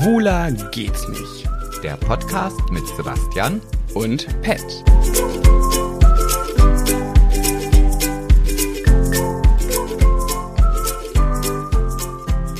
Schwuler geht's nicht. Der Podcast mit Sebastian Und Pet.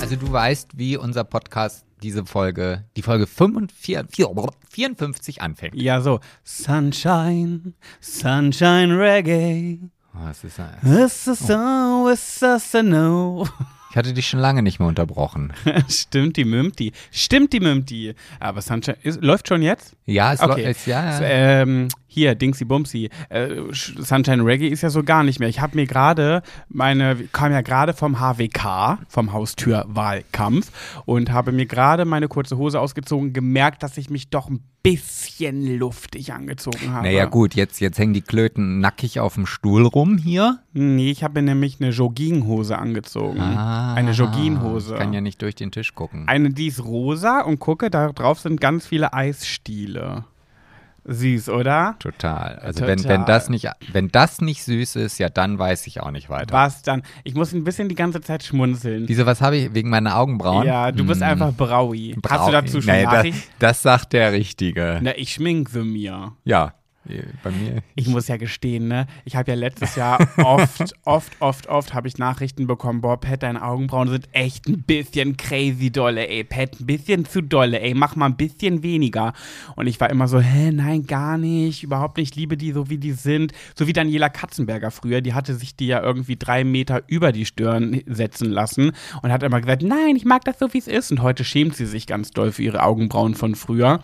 Also du weißt, wie unser Podcast diese Folge, die Folge 45, 54 anfängt. Ja, so. Sunshine, Sunshine Reggae. Oh, es ist, ein- It's a song, it's a snow. Ich hatte dich schon lange nicht mehr unterbrochen. Stimmt die Mümti. Stimmt die Mümti. Aber Sunshine ist, läuft schon jetzt? Ja, es Okay. läuft ja. So, ähm, hier, Dingsy Bumsy. Äh, Sunshine Reggae ist ja so gar nicht mehr. Ich habe mir gerade meine, kam ja gerade vom HWK, vom Haustürwahlkampf und habe mir gerade meine kurze Hose ausgezogen, gemerkt, dass ich mich doch ein bisschen luftig angezogen habe. Naja, gut, jetzt, jetzt hängen die Klöten nackig auf dem Stuhl rum hier. Nee, ich habe mir nämlich eine Jogginghose angezogen. Ah, eine Jogginghose. Ich kann ja nicht durch den Tisch gucken. Eine, die ist rosa und gucke, da drauf sind ganz viele Eisstiele. Süß, oder? Total. Also Total. Wenn, wenn, das nicht, wenn das nicht süß ist, ja, dann weiß ich auch nicht weiter. Was dann? Ich muss ein bisschen die ganze Zeit schmunzeln. Wieso, was habe ich? Wegen meiner Augenbrauen? Ja, du bist Hm, einfach Braui. Hast du dazu schon nee, da, Nachrichten? Das sagt der Richtige. Na, ich schminke mir. Ja, bei mir. Ich muss ja gestehen, ne? Ich habe ja letztes Jahr oft, oft, oft, oft habe ich Nachrichten bekommen, boah, Pat, deine Augenbrauen sind echt ein bisschen crazy dolle, ey. Pat, ein bisschen zu dolle, ey. Mach mal ein bisschen weniger. Und ich war immer so, hä, nein, gar nicht. Überhaupt nicht. Ich liebe die so, wie die sind. So wie Daniela Katzenberger früher. Die hatte sich die ja irgendwie drei Meter über die Stirn setzen lassen und hat immer gesagt, nein, ich mag das so, wie es ist. Und heute schämt sie sich ganz doll für ihre Augenbrauen von früher.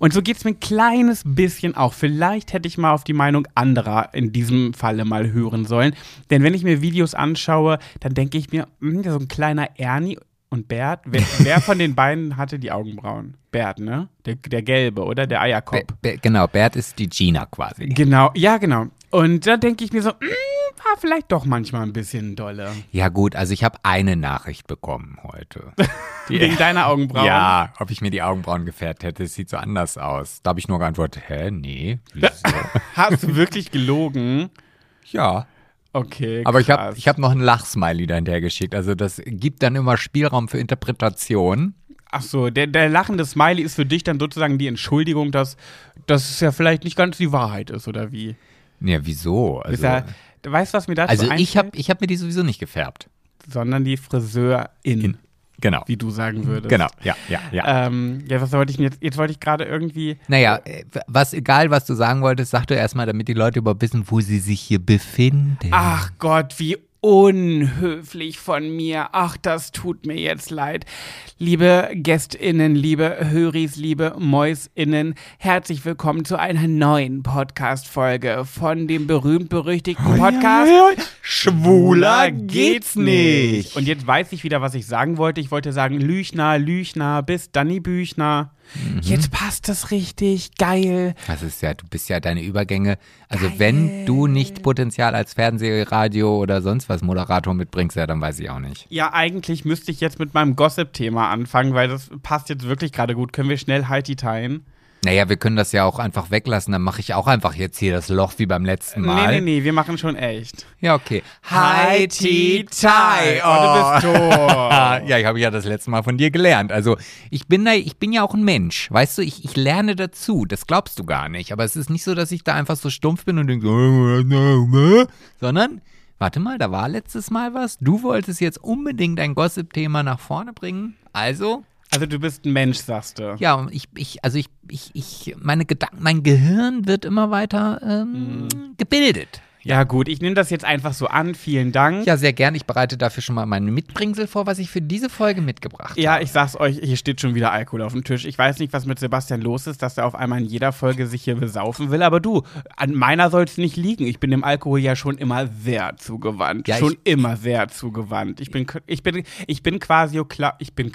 Und so geht es mir ein kleines bisschen auch. Vielleicht hätte ich mal auf die Meinung anderer in diesem Falle mal hören sollen. Denn wenn ich mir Videos anschaue, dann denke ich mir, hm, so ein kleiner Ernie und Bert, wer, wer von den beiden hatte die Augenbrauen? Bert, ne? Der, der gelbe, oder? Der Be Eierkopf. Be genau, Bert ist die Gina quasi. Genau, ja, genau. Und da denke ich mir so, hm, war vielleicht doch manchmal ein bisschen dolle. Ja gut, also ich habe eine Nachricht bekommen heute. Wegen deiner Augenbrauen. Ja, ob ich mir die Augenbrauen gefärbt hätte, es sieht so anders aus. Da habe ich nur geantwortet, hä, nee? Hast du wirklich gelogen? ja. Okay. Aber ich habe krass. ich hab noch ein Lachsmiley dahinter geschickt. Also das gibt dann immer Spielraum für Interpretation. Ach so, der, der lachende Smiley ist für dich dann sozusagen die Entschuldigung, dass, dass es ja vielleicht nicht ganz die Wahrheit ist, oder wie? Ja, wieso? Ist Also, ja, du weißt, was mir dazu also ich einfällt? habe ich hab mir die sowieso nicht gefärbt. Sondern die Friseurin, In, genau. wie du sagen würdest. Genau, ja, ja, ja. Ähm, ja, was wollte ich jetzt? Jetzt wollte ich gerade irgendwie. Naja, was egal, was du sagen wolltest, sag du erstmal, damit die Leute überhaupt wissen, wo sie sich hier befinden. Ach Gott, wie unhöflich von mir. Ach, das tut mir jetzt leid. Liebe GästInnen, liebe Höris, liebe MäusInnen, herzlich willkommen zu einer neuen Podcast-Folge von dem berühmt-berüchtigten Podcast Schwuler geht's nicht. Und jetzt weiß ich wieder, was ich sagen wollte. Ich wollte sagen Lüchner, Lüchner, bis Danny Büchner. Mhm. Jetzt passt das richtig. Geil. Das ist ja, du bist ja deine Übergänge. Also wenn du nicht Potenzial als Fernseh-, Radio oder sonst was Moderator mitbringst, ja, dann weiß ich auch nicht. Ja, eigentlich müsste ich jetzt mit meinem Gossip-Thema anfangen, weil das passt jetzt wirklich gerade gut. Können wir schnell Heidi teilen? Naja, wir können das ja auch einfach weglassen. Dann mache ich auch einfach jetzt hier das Loch wie beim letzten Mal. Nee, nee, nee, wir machen schon echt. Ja, okay. Hi, Ti, Tai. Oh, du bist tot. ja, ich habe ja das letzte Mal von dir gelernt. Also ich bin da, ich bin ja auch ein Mensch. Weißt du, ich, ich lerne dazu. Das glaubst du gar nicht. Aber es ist nicht so, dass ich da einfach so stumpf bin und denke, so, sondern, warte mal, da war letztes Mal was. Du wolltest jetzt unbedingt ein Gossip-Thema nach vorne bringen. Also, Also du bist ein Mensch, sagst du. ja, ich, ich, also ich, ich, ich, meine Gedanken, mein Gehirn wird immer weiter ähm, gebildet. Ja gut, ich nehme das jetzt einfach so an. Vielen Dank. Ja, sehr gern. Ich bereite dafür schon mal meine Mitbringsel vor, was ich für diese Folge mitgebracht Ja, habe. ich sag's euch, hier steht schon wieder Alkohol auf dem Tisch. Ich weiß nicht, was mit Sebastian los ist, dass er auf einmal in jeder Folge sich hier besaufen will, aber du, an meiner soll's nicht liegen. Ich bin dem Alkohol ja schon immer sehr zugewandt. Ja, schon immer sehr zugewandt. Ich bin, ich bin, ich bin quasi, ich bin,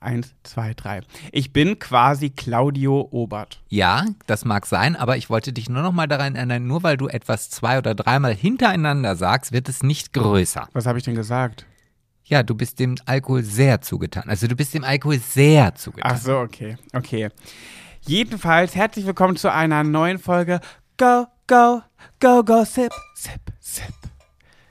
eins, zwei, drei. Ich bin quasi Claudio Obert. Ja, das mag sein, aber ich wollte dich nur noch mal daran erinnern, nur weil du etwas zwei oder dreimal hintereinander sagst, wird es nicht größer. Was habe ich denn gesagt? Ja, du bist dem Alkohol sehr zugetan. Also du bist dem Alkohol sehr zugetan. Ach so, okay, okay. Jedenfalls herzlich willkommen zu einer neuen Folge Go, Go, Go, Go, Sip, Sip, Sip.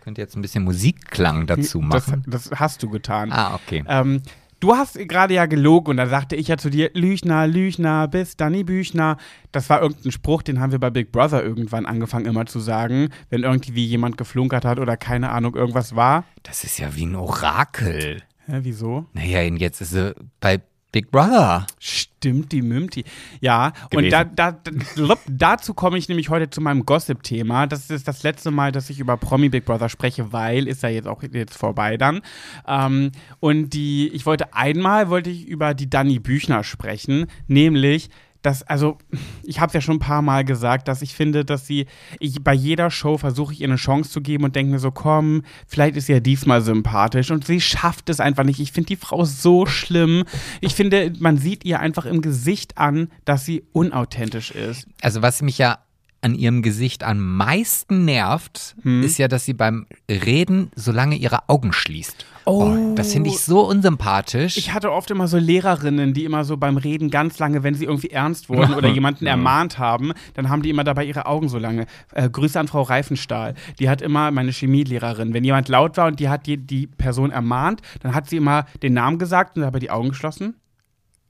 Könnt ihr jetzt ein bisschen Musikklang dazu Das, machen? das hast du getan. ah, okay. Ähm, Du hast gerade ja gelogen und da sagte ich ja zu dir, Lüchner, Lüchner, bis Danny Büchner. Das war irgendein Spruch, den haben wir bei Big Brother irgendwann angefangen immer zu sagen, wenn irgendwie jemand geflunkert hat oder keine Ahnung, irgendwas war. Das ist ja wie ein Orakel. Hä, wieso? Naja, und jetzt ist sie bei Big Brother. Stimmt, die Mümti. Ja, und Gewesen. da, da, da, dazu komme ich nämlich heute zu meinem Gossip-Thema. Das ist das letzte Mal, dass ich über Promi Big Brother spreche, weil ist ja jetzt auch jetzt vorbei dann. Ähm, und die, ich wollte einmal wollte ich über die Dani Büchner sprechen, nämlich dass, also, ich habe es ja schon ein paar Mal gesagt, dass ich finde, dass sie, ich bei jeder Show versuche ich ihr eine Chance zu geben und denke mir so, komm, vielleicht ist sie ja diesmal sympathisch und sie schafft es einfach nicht. Ich finde die Frau so schlimm. Ich finde, man sieht ihr einfach im Gesicht an, dass sie unauthentisch ist. Also was mich ja an ihrem Gesicht am meisten nervt, Hm? ist ja, dass sie beim Reden so lange ihre Augen schließt. Oh. das finde ich so unsympathisch. Ich hatte oft immer so Lehrerinnen, die immer so beim Reden ganz lange, wenn sie irgendwie ernst wurden oder jemanden ermahnt haben, dann haben die immer dabei ihre Augen so lange. Äh, Grüße an Frau Reifenstahl. Die hat immer, meine Chemielehrerin, wenn jemand laut war und die hat die, die Person ermahnt, dann hat sie immer den Namen gesagt und dabei die Augen geschlossen,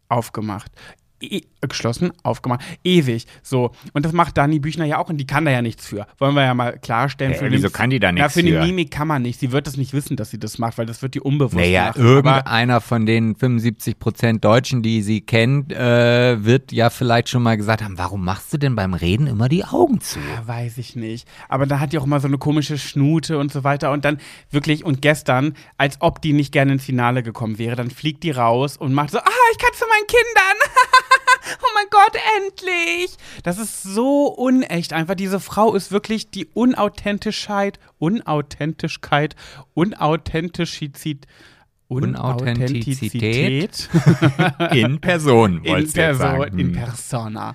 aufgemacht. E geschlossen, aufgemacht, ewig. So. Und das macht Dani Büchner ja auch und die kann da ja nichts für. Wollen wir ja mal klarstellen. Äh, für wieso kann die da Ja, nichts für die für? Mimik kann man nicht. Sie wird es nicht wissen, dass sie das macht, weil das wird die unbewusst naja, machen. Irgendeiner von den 75 Prozent Deutschen, die sie kennt, äh, wird ja vielleicht schon mal gesagt haben, warum machst du denn beim Reden immer die Augen zu? Ja, weiß ich nicht. Aber da hat die auch immer so eine komische Schnute und so weiter. Und dann wirklich, und gestern, als ob die nicht gerne ins Finale gekommen wäre, dann fliegt die raus und macht so, ah, ich kann zu meinen Kindern. oh mein Gott, endlich. Das ist so unecht. Einfach diese Frau ist wirklich die Unauthentischkeit, Unauthentischkeit, Unauthentizität. Unauthentizität? In Person, in, wolltest du Perso sagen. in persona.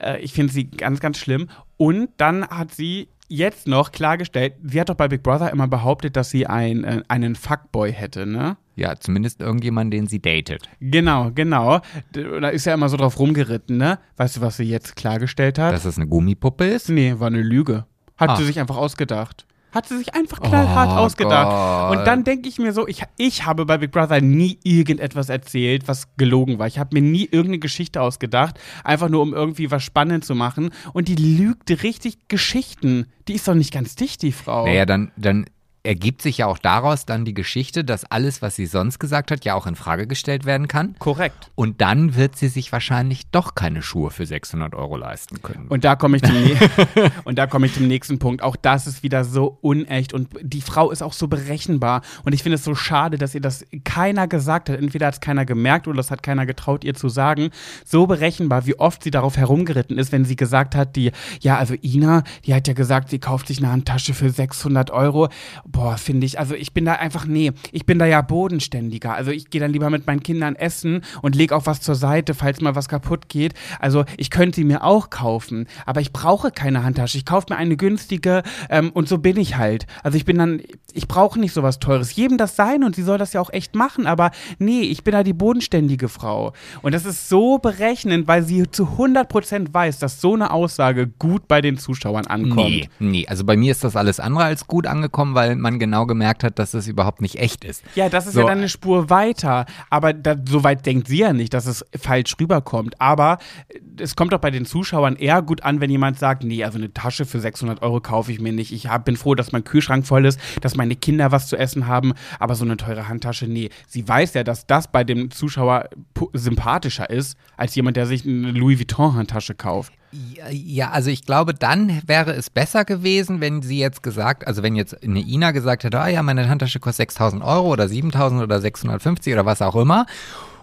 Äh, ich finde sie ganz, ganz schlimm. Und dann hat sie jetzt noch klargestellt, sie hat doch bei Big Brother immer behauptet, dass sie ein, äh, einen Fuckboy hätte, ne? Ja, zumindest irgendjemand, den sie datet. Genau, genau. Da ist ja immer so drauf rumgeritten, ne? Weißt du, was sie jetzt klargestellt hat? Dass das eine Gummipuppe ist? nee, war eine Lüge. Hat Ah. sie sich einfach ausgedacht. Hat sie sich einfach knallhart Oh ausgedacht. Gott. Und dann denke ich mir so, ich, ich habe bei Big Brother nie irgendetwas erzählt, was gelogen war. Ich habe mir nie irgendeine Geschichte ausgedacht, einfach nur um irgendwie was spannend zu machen. Und die lügt richtig Geschichten. Die ist doch nicht ganz dicht, die Frau. Naja, dann, dann ergibt sich ja auch daraus dann die Geschichte, dass alles, was sie sonst gesagt hat, ja auch in Frage gestellt werden kann. Korrekt. Und dann wird sie sich wahrscheinlich doch keine Schuhe für 600 Euro leisten können. Und da komme ich, und da komme ich zum nächsten Punkt. Auch das ist wieder so unecht und die Frau ist auch so berechenbar. Und ich finde es so schade, dass ihr das keiner gesagt hat. Entweder hat es keiner gemerkt oder das hat keiner getraut, ihr zu sagen. So berechenbar, wie oft sie darauf herumgeritten ist, wenn sie gesagt hat, die, ja, also Ina, die hat ja gesagt, sie kauft sich eine Handtasche für 600 Euro. Boah, finde ich, also ich bin da einfach, nee, ich bin da ja bodenständiger. Also ich gehe dann lieber mit meinen Kindern essen und lege auch was zur Seite, falls mal was kaputt geht. Also ich könnte sie mir auch kaufen, aber ich brauche keine Handtasche. Ich kaufe mir eine günstige ähm, und so bin ich halt. Also ich bin dann, ich brauche nicht sowas Teures. Jedem das sein und sie soll das ja auch echt machen, aber nee, ich bin da die bodenständige Frau. Und das ist so berechnend, weil sie zu 100% weiß, dass so eine Aussage gut bei den Zuschauern ankommt. Nee, nee. Also bei mir ist das alles andere als gut angekommen, weil man genau gemerkt hat, dass das überhaupt nicht echt ist. Ja, das ist So. ja dann eine Spur weiter. Aber da, so weit denkt sie ja nicht, dass es falsch rüberkommt. Aber äh, es kommt doch bei den Zuschauern eher gut an, wenn jemand sagt, nee, also eine Tasche für 600 Euro kaufe ich mir nicht. Ich hab, bin froh, dass mein Kühlschrank voll ist, dass meine Kinder was zu essen haben. Aber so eine teure Handtasche, nee. Sie weiß ja, dass das bei dem Zuschauer sympathischer ist, als jemand, der sich eine Louis Vuitton-Handtasche kauft. Ja, also ich glaube, dann wäre es besser gewesen, wenn sie jetzt gesagt, also wenn jetzt eine Ina gesagt hätte, ah ja, meine Handtasche kostet 6000 Euro oder 7000 oder 650 oder was auch immer.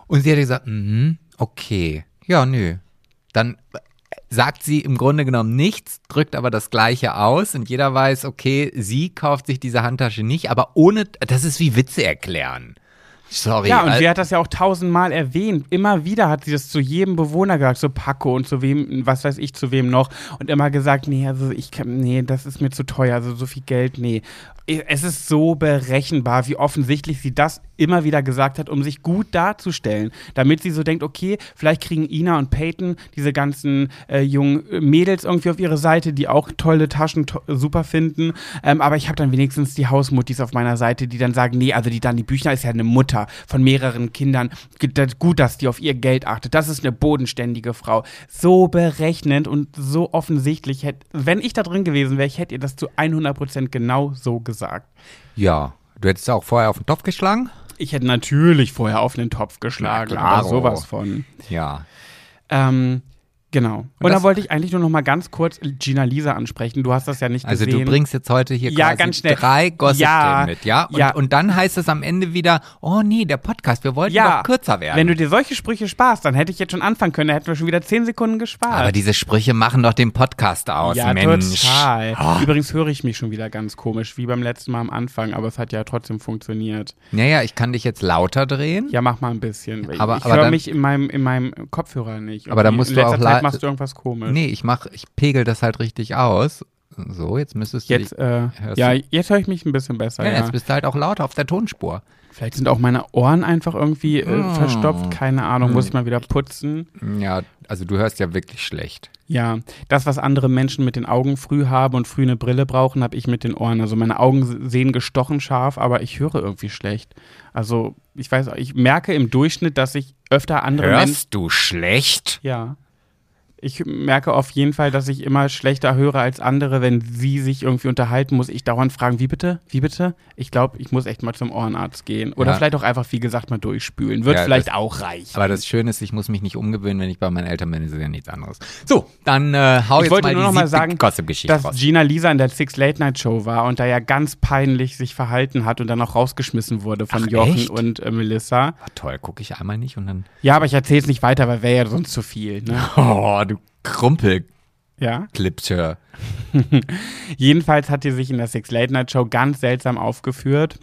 Und sie hätte gesagt, mhm, okay, ja, nö. Dann sagt sie im Grunde genommen nichts, drückt aber das Gleiche aus und jeder weiß, okay, sie kauft sich diese Handtasche nicht, aber ohne, das ist wie Witze erklären. Sorry. Ja, und al- sie hat das ja auch tausendmal erwähnt. Immer wieder hat sie das zu jedem Bewohner gesagt, zu Paco und zu wem, was weiß ich, zu wem noch. Und immer gesagt, nee, also ich kann, nee, das ist mir zu teuer, also so viel Geld, nee. Es ist so berechenbar, wie offensichtlich sie das immer wieder gesagt hat, um sich gut darzustellen. Damit sie so denkt, okay, vielleicht kriegen Ina und Peyton diese ganzen äh, jungen Mädels irgendwie auf ihre Seite, die auch tolle Taschen to super finden. Ähm, aber ich habe dann wenigstens die Hausmuttis auf meiner Seite, die dann sagen, nee, also die Dani Büchner ist ja eine Mutter. Von mehreren Kindern. Gut, dass die auf ihr Geld achtet. Das ist eine bodenständige Frau. So berechnend und so offensichtlich. Hätt, wenn ich da drin gewesen wäre, ich hätte ihr das zu 100% genau so gesagt. Ja. Du hättest auch vorher auf den Topf geschlagen? Ich hätte natürlich vorher auf den Topf geschlagen, aber klaro. sowas von. Ja. Ähm, genau. Und, da wollte ich eigentlich nur noch mal ganz kurz Gina Lisa ansprechen. Du hast das ja nicht Also gesehen. du bringst jetzt heute hier Ja, ganz schnell. drei Gossip Ja, mit, ja? Und, ja. und dann heißt es am Ende wieder, oh nee, der Podcast, wir wollten ja, doch kürzer werden. Wenn du dir solche Sprüche sparst, dann hätte ich jetzt schon anfangen können, da hätten wir schon wieder zehn Sekunden gespart. Aber diese Sprüche machen doch den Podcast aus, ja, Mensch. total. Oh. Übrigens höre ich mich schon wieder ganz komisch, wie beim letzten Mal am Anfang, aber es hat ja trotzdem funktioniert. Naja, ich kann dich jetzt lauter drehen. Ja, mach mal ein bisschen. Aber- ich aber höre mich in meinem, in meinem Kopfhörer nicht. Aber da musst du auch machst du irgendwas komisch. Nee, ich mach, ich pegel das halt richtig aus. So, jetzt müsstest du Jetzt, dich, äh, ja, jetzt höre ich mich ein bisschen besser. ja, Ja, jetzt bist du halt auch lauter auf der Tonspur. Vielleicht sind auch meine Ohren einfach irgendwie äh, Oh. verstopft, keine Ahnung, muss ich mal wieder putzen. Ja, also du hörst ja wirklich schlecht. Ja, das, was andere Menschen mit den Augen früh haben und früh eine Brille brauchen, habe ich mit den Ohren. Also meine Augen sehen gestochen scharf, aber ich höre irgendwie schlecht. Also ich weiß, ich merke im Durchschnitt, dass ich öfter andere Menschen. Hörst du schlecht? Ja. Ich merke auf jeden Fall, dass ich immer schlechter höre als andere, wenn sie sich irgendwie unterhalten, muss ich dauernd fragen, wie bitte? Wie bitte? Ich glaube, ich muss echt mal zum Ohrenarzt gehen. Oder Ja. vielleicht auch einfach, wie gesagt, mal durchspülen. Wird Ja, vielleicht das- auch reichen. Aber das Schöne ist, ich muss mich nicht umgewöhnen, wenn ich bei meinen Eltern bin, ist ja nichts anderes. So, dann äh, hau Ich jetzt wollte mal nur noch mal sagen, Gossip-Geschichte dass raus. Gina Lisa in der Six Late Night Show war und da ja ganz peinlich sich verhalten hat und dann auch rausgeschmissen wurde von Ach, Jochen echt? und äh, Melissa. Ah, toll, gucke ich einmal nicht und dann. Ja, aber ich erzähle es nicht weiter, weil wäre ja sonst zu viel. Ne? Oh, du Krumpelklipsche. Ja. Jedenfalls hat sie sich in der Six Late Night Show ganz seltsam aufgeführt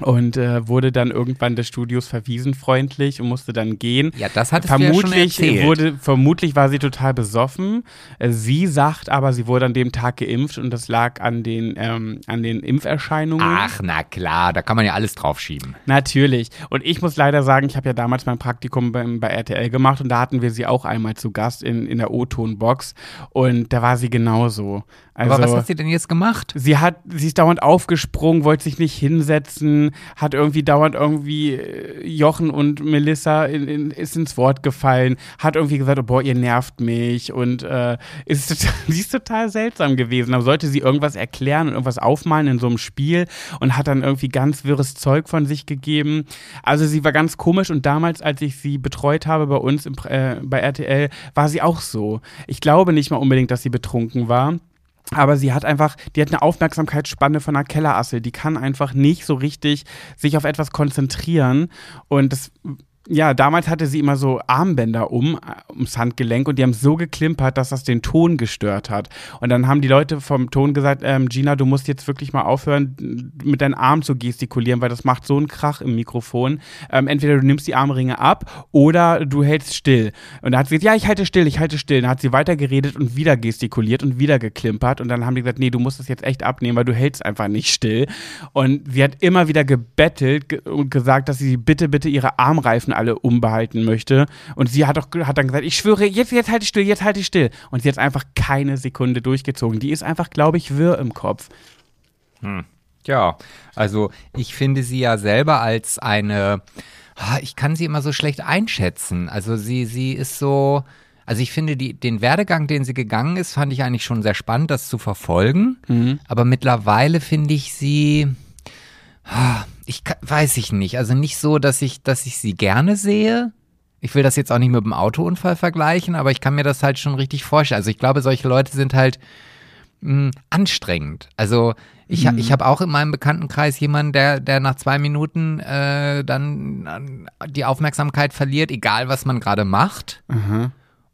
und äh, wurde dann irgendwann des Studios verwiesen freundlich und musste dann gehen. Ja, das hattest du ja schon Vermutlich erzählt. wurde, vermutlich war sie total besoffen. Äh, Sie sagt aber, sie wurde an dem Tag geimpft und das lag an den, ähm, an den Impferscheinungen. Ach, na klar, da kann man ja alles draufschieben. Natürlich. Und ich muss leider sagen, ich habe ja damals mein Praktikum beim, bei RTL gemacht und da hatten wir sie auch einmal zu Gast in, in der O-Ton-Box und da war sie genauso. Also, Aber was hat sie denn jetzt gemacht? Sie hat, sie ist dauernd aufgesprungen, wollte sich nicht hinsetzen, hat irgendwie dauernd irgendwie äh, Jochen und Melissa in, in, ist ins Wort gefallen, hat irgendwie gesagt, oh, boah, ihr nervt mich und äh, ist total, sie ist total seltsam gewesen. Aber sollte sie irgendwas erklären und irgendwas aufmalen in so einem Spiel und hat dann irgendwie ganz wirres Zeug von sich gegeben. Also sie war ganz komisch und damals, als ich sie betreut habe bei uns im, äh, bei RTL, war sie auch so. Ich glaube nicht mal unbedingt, dass sie betrunken war. Aber sie hat einfach, die hat eine Aufmerksamkeitsspanne von einer Kellerassel. Die kann einfach nicht so richtig sich auf etwas konzentrieren. Und das, ja, damals hatte sie immer so Armbänder um, äh, ums Handgelenk und die haben so geklimpert, dass das den Ton gestört hat. Und dann haben die Leute vom Ton gesagt, ähm, Gina, du musst jetzt wirklich mal aufhören, mit deinen Armen zu gestikulieren, weil das macht so einen Krach im Mikrofon. Ähm, entweder du nimmst die Armringe ab oder du hältst still. Und dann hat sie gesagt, ja, ich halte still, ich halte still. Dann hat sie weitergeredet und wieder gestikuliert und wieder geklimpert. Und dann haben die gesagt, nee, du musst das jetzt echt abnehmen, weil du hältst einfach nicht still. Und sie hat immer wieder gebettelt ge und gesagt, dass sie bitte, bitte ihre Armreifen alle umbehalten möchte. Und sie hat, auch, hat dann gesagt, ich schwöre, jetzt, jetzt halte ich still, jetzt halte ich still. Und sie hat einfach keine Sekunde durchgezogen. Die ist einfach, glaube ich, wirr im Kopf. Ja, also ich finde sie ja selber als eine, ich kann sie immer so schlecht einschätzen. Also sie, sie ist so, also ich finde die, den Werdegang, den sie gegangen ist, fand ich eigentlich schon sehr spannend, das zu verfolgen. Aber mittlerweile finde ich sie, ich weiß ich nicht, also nicht so, dass ich, dass ich sie gerne sehe. Ich will das jetzt auch nicht mit dem Autounfall vergleichen, aber ich kann mir das halt schon richtig vorstellen. Also ich glaube, solche Leute sind halt mh, anstrengend. Also ich, ha- ich habe auch in meinem Bekanntenkreis jemanden, der, der nach zwei Minuten äh, dann äh, die Aufmerksamkeit verliert, egal was man gerade macht.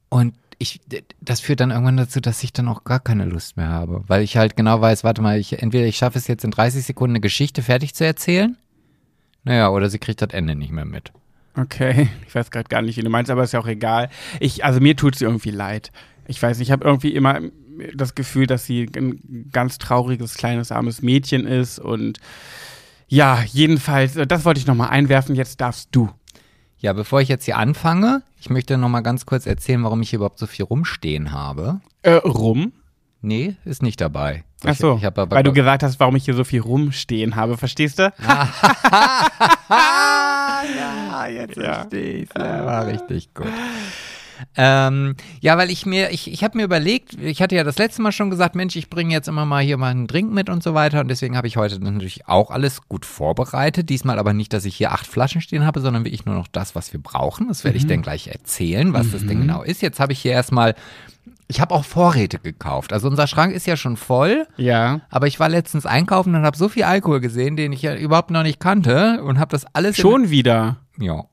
Und ich, das führt dann irgendwann dazu, dass ich dann auch gar keine Lust mehr habe. Weil ich halt genau weiß, warte mal, ich, entweder ich schaffe es jetzt in 30 Sekunden eine Geschichte fertig zu erzählen. Naja, oder sie kriegt das Ende nicht mehr mit. Okay, ich weiß gerade gar nicht, wie du meinst, aber ist ja auch egal. Ich, also mir tut sie irgendwie leid. Ich weiß, ich habe irgendwie immer das Gefühl, dass sie ein ganz trauriges, kleines, armes Mädchen ist und ja, jedenfalls, das wollte ich nochmal einwerfen, jetzt darfst du. Ja, bevor ich jetzt hier anfange, ich möchte noch mal ganz kurz erzählen, warum ich hier überhaupt so viel rumstehen habe. Äh, rum? Nee, ist nicht dabei. Ach so, ich, ich aber weil du gesagt hast, warum ich hier so viel rumstehen habe, verstehst du? jetzt Ja. verstehe ich Ja, war richtig gut. Ähm, ja, weil ich mir, ich, ich habe mir überlegt, ich hatte ja das letzte Mal schon gesagt, Mensch, ich bringe jetzt immer mal hier mal einen Drink mit und so weiter. Und deswegen habe ich heute natürlich auch alles gut vorbereitet. Diesmal aber nicht, dass ich hier acht Flaschen stehen habe, sondern wirklich nur noch das, was wir brauchen. Das werde ich dann gleich erzählen, was das denn genau ist. Jetzt habe ich hier erstmal, ich habe auch Vorräte gekauft. Also unser Schrank ist ja schon voll. Ja. Aber ich war letztens einkaufen und habe so viel Alkohol gesehen, den ich ja überhaupt noch nicht kannte und habe das alles Schon wieder. Ja.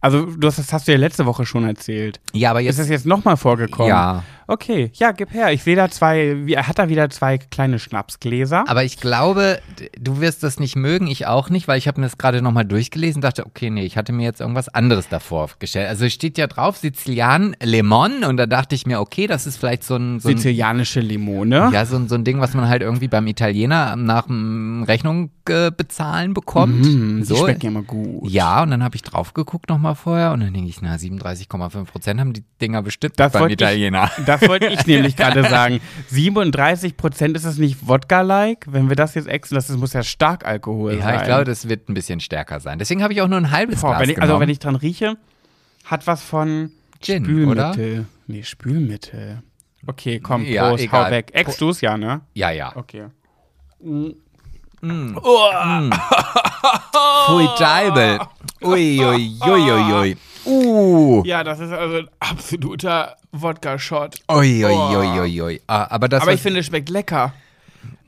Also, du hast, das hast du ja letzte Woche schon erzählt. Ja, aber Ist jetzt das jetzt nochmal vorgekommen? ja, Okay, ja, gib her. Ich sehe da zwei, wie, er hat da wieder zwei kleine Schnapsgläser. aber ich glaube, du wirst das nicht mögen, ich auch nicht, weil ich habe mir das gerade nochmal durchgelesen und dachte, okay, nee, ich hatte mir jetzt irgendwas anderes davor gestellt. Also es steht ja drauf Sizilian Lemon und da dachte ich mir, okay, das ist vielleicht so ein, so ein Sizilianische Limone. ja, so, ein- so ein Ding, was man halt irgendwie beim Italiener nach dem Rechnung äh, bezahlen bekommt. Mm, die so. schmecken ja immer gut. Ja, und dann habe ich drauf geguckt nochmal vorher und dann denke ich, na, 37,5 Prozent haben die Dinger bestimmt Das beim wollte ich- Italiener. Das wollte ich nämlich gerade sagen. 37 Prozent ist es nicht Wodka-like? Wenn wir das jetzt exen, das muss ja stark Alkohol sein. Ja, ich glaube, das wird ein bisschen stärker sein. Deswegen habe ich auch nur ein halbes Boah, Glas wenn ich. Also, wenn ich dran rieche, hat was von Gin, Spülmittel. Nee, Spülmittel. Okay, komm, Ja, Prost, egal. hau weg. Ex du's ja, ne? ja, ja. Okay. Pfui Teibel. Ui, ui, ui, ui, ui. Uh. Ja, das ist also ein absoluter Wodka-Shot. Ui, ui, ui, ui, ui. Ah, aber das Aber ich finde, es schmeckt lecker.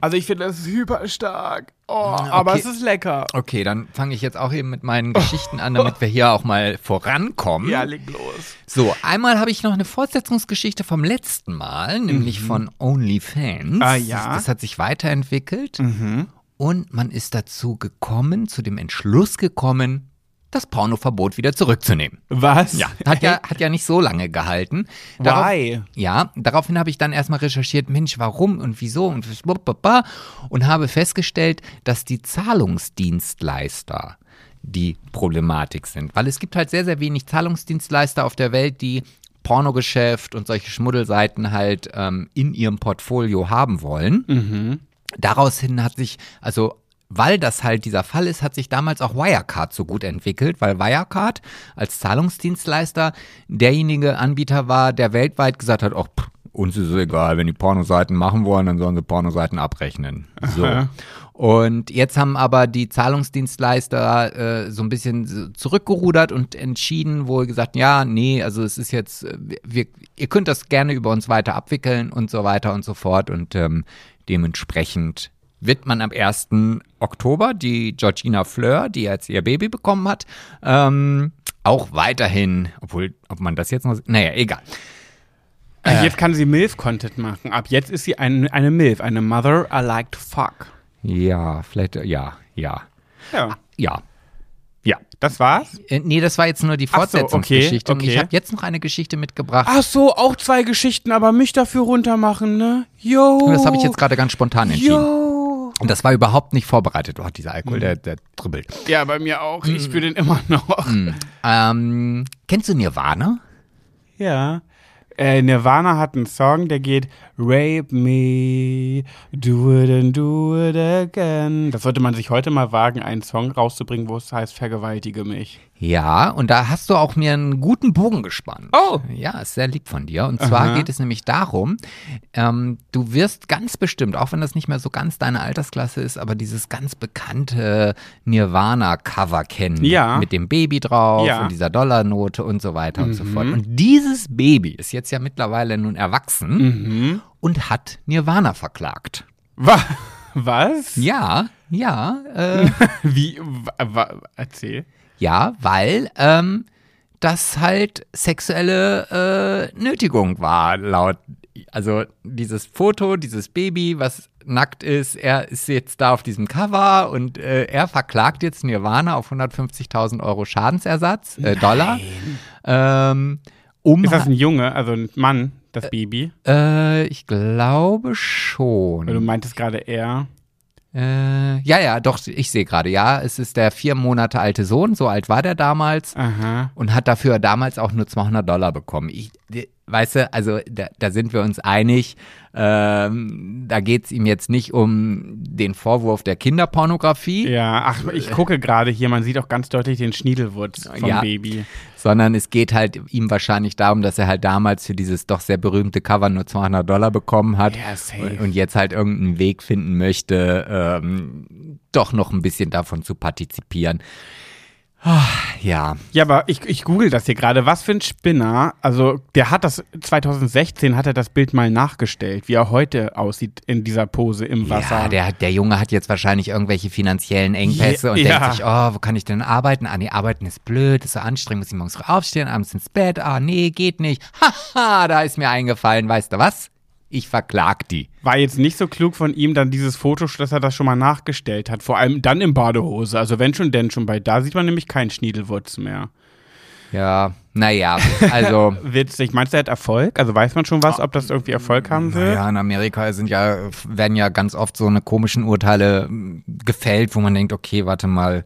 Also ich finde, es ist hyper stark. Oh, aber okay. es ist lecker. Okay, dann fange ich jetzt auch eben mit meinen Geschichten an, damit wir hier auch mal vorankommen. Ja, leg los. So, einmal habe ich noch eine Fortsetzungsgeschichte vom letzten Mal, nämlich von OnlyFans. Ah, ja. Das hat sich weiterentwickelt und man ist dazu gekommen, zu dem Entschluss gekommen, das Pornoverbot wieder zurückzunehmen. Was? Ja, hat ja, hat ja nicht so lange gehalten. Why? ja, daraufhin habe ich dann erstmal recherchiert, Mensch, warum und wieso und und habe festgestellt, dass die Zahlungsdienstleister die Problematik sind. Weil es gibt halt sehr, sehr wenig Zahlungsdienstleister auf der Welt, die Pornogeschäft und solche Schmuddelseiten halt ähm, in ihrem Portfolio haben wollen. Daraus hin hat sich, also weil das halt dieser Fall ist, hat sich damals auch Wirecard so gut entwickelt, weil Wirecard als Zahlungsdienstleister derjenige Anbieter war, der weltweit gesagt hat, ach, pff, uns ist es egal, wenn die Pornoseiten machen wollen, dann sollen sie Pornoseiten abrechnen. So. Und jetzt haben aber die Zahlungsdienstleister äh, so ein bisschen zurückgerudert und entschieden, wohl gesagt, ja, nee, also es ist jetzt, äh, wir, ihr könnt das gerne über uns weiter abwickeln und so weiter und so fort. Und ähm, dementsprechend wird man am 1. Oktober die Georgina Fleur, die jetzt ihr Baby bekommen hat, ähm, auch weiterhin, obwohl, ob man das jetzt noch, naja, egal. Äh, Jetzt kann sie MILF-Content machen. Ab jetzt ist sie ein, eine MILF, eine Mother I like to fuck. Ja, vielleicht, ja, ja, Ja. ja. Ja. Das war's? Äh, nee, das war jetzt nur die Ach so, okay, Fortsetzungsgeschichte. Und ich okay. habe jetzt noch eine Geschichte mitgebracht. Ach so, auch zwei Geschichten, aber mich dafür runtermachen, ne? Yo. das habe ich jetzt gerade ganz spontan entschieden. Yo. Und das war überhaupt nicht vorbereitet. Oh, dieser Alkohol, der, der dribbelt. Ja, bei mir auch. Ich spüre den immer noch. Ähm, kennst du Nirvana? Ja. Äh, Nirvana hat einen Song, der geht Rape me, do it and do it again. Das sollte man sich heute mal wagen, einen Song rauszubringen, wo es heißt, vergewaltige mich. Ja, und da hast du auch mir einen guten Bogen gespannt. Oh. Ja, ist sehr lieb von dir. Und zwar Aha. geht es nämlich darum, ähm, du wirst ganz bestimmt, auch wenn das nicht mehr so ganz deine Altersklasse ist, aber dieses ganz bekannte Nirvana-Cover kennen. Ja. Mit dem Baby drauf Ja. Mhm. und dieser Dollarnote und so weiter und so fort. Und dieses Baby ist jetzt ja mittlerweile nun erwachsen Mhm. Und hat Nirvana verklagt. Wa was? Ja, ja, äh, Wie? Erzähl. Ja, weil ähm, das halt sexuelle äh, Nötigung war, laut. Also dieses Foto, dieses Baby, was nackt ist, er ist jetzt da auf diesem Cover und äh, er verklagt jetzt Nirvana auf 150.000 Euro Schadensersatz, äh, Dollar. Ähm, um Ist das ein Junge, also ein Mann, das Baby? äh, ich glaube Weil du schon. meintest gerade er. Äh, ja, ja, doch, ich sehe gerade, ja, es ist der vier Monate alte Sohn, so alt war der damals. Aha. und hat dafür damals auch nur 200 Dollar bekommen. Ich, weißt du, also da, da sind wir uns einig. Ähm, da geht es ihm jetzt nicht um den Vorwurf der Kinderpornografie. Ja, ach, ich gucke gerade hier, man sieht auch ganz deutlich den Schniedelwurz vom Ja. Baby. sondern es geht halt ihm wahrscheinlich darum, dass er halt damals für dieses doch sehr berühmte Cover nur 200 Dollar bekommen hat Ja, safe. und, und jetzt halt irgendeinen Weg finden möchte, ähm, doch noch ein bisschen davon zu partizipieren. Ah, Ja, Ja, aber ich, ich google das hier gerade. Was für ein Spinner. Also, der hat das, 2016 hat er das Bild mal nachgestellt, wie er heute aussieht in dieser Pose im Wasser. ja der, der Junge hat jetzt wahrscheinlich irgendwelche finanziellen Engpässe Ja, und ja. denkt sich, oh, wo kann ich denn arbeiten? Ah, nee, arbeiten ist blöd, ist so anstrengend, muss ich morgens aufstehen, abends ins Bett, ah, nee, geht nicht. Haha, da ist mir eingefallen, weißt du was? Ich verklag die. War jetzt nicht so klug von ihm, dann dieses Foto, dass er das schon mal nachgestellt hat. Vor allem dann in Badehose. Also, wenn schon, denn schon. Bei da sieht man nämlich keinen Schniedelwurz mehr. Ja, naja, also. Witzig. Meinst du, er hat Erfolg? Also, weiß man schon was, ob das irgendwie Erfolg haben will? Ja, in Amerika sind ja, werden ja ganz oft so eine komischen Urteile mm, gefällt, wo man denkt, okay, warte mal.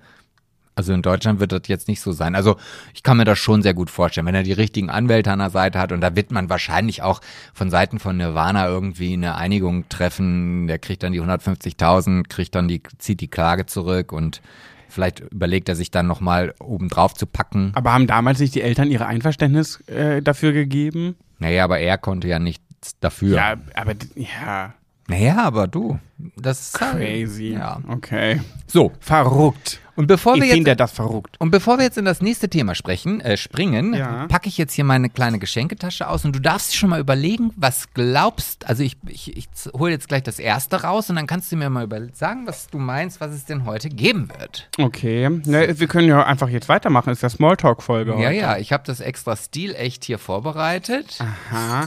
Also in Deutschland wird das jetzt nicht so sein. Also ich kann mir das schon sehr gut vorstellen, wenn er die richtigen Anwälte an der Seite hat und da wird man wahrscheinlich auch von Seiten von Nirvana irgendwie eine Einigung treffen. Der kriegt dann die 150.000, kriegt dann die, zieht die Klage zurück und vielleicht überlegt er sich dann nochmal oben drauf zu packen. Aber haben damals nicht die Eltern ihre Einverständnis äh, dafür gegeben? Naja, aber er konnte ja nichts dafür. Ja, aber ja, Naja, aber du, das ist halt- crazy. Ja. Okay. So, Verrückt. und bevor wir Ich jetzt finde das verrückt. Und bevor wir jetzt in das nächste Thema sprechen, äh, springen, Ja. packe ich jetzt hier meine kleine Geschenketasche aus und du darfst dir schon mal überlegen, was glaubst, also ich, ich, ich hole jetzt gleich das erste raus und dann kannst du mir mal über sagen, was du meinst, was es denn heute geben wird. Okay. Ne, wir können ja einfach jetzt weitermachen. Ist ja Smalltalk-Folge Ja, heute. ja, ich habe das extra stilecht hier vorbereitet. Aha.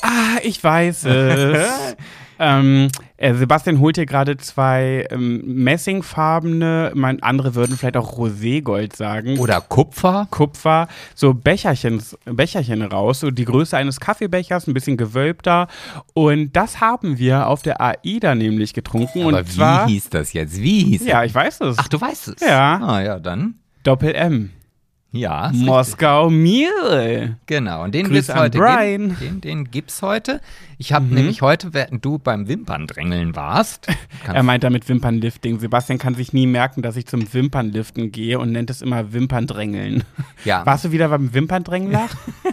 Ah, ich weiß es. ähm, äh, Sebastian holt hier gerade zwei ähm, messingfarbene, mein, andere würden vielleicht auch Roségold sagen. Oder Kupfer. Kupfer, so Becherchen, Becherchen raus, so die Größe eines Kaffeebechers, ein bisschen gewölbter. Und das haben wir auf der AIDA nämlich getrunken. Aber und wie zwar, hieß das jetzt? Wie hieß ja, ich weiß es. Ach, du weißt es. Ja. Ah, ja, dann. Doppel M. Ja. Moskau Mule. Genau, und den wird's an heute Brian. Den, den gibt's heute. Ich habe nämlich heute, während du beim Wimperndrängeln warst, Er meint damit Wimpernlifting. Sebastian kann sich nie merken, dass ich zum Wimpernliften gehe und nennt es immer Wimperndrängeln. ja, Warst du wieder beim Wimperndrängler?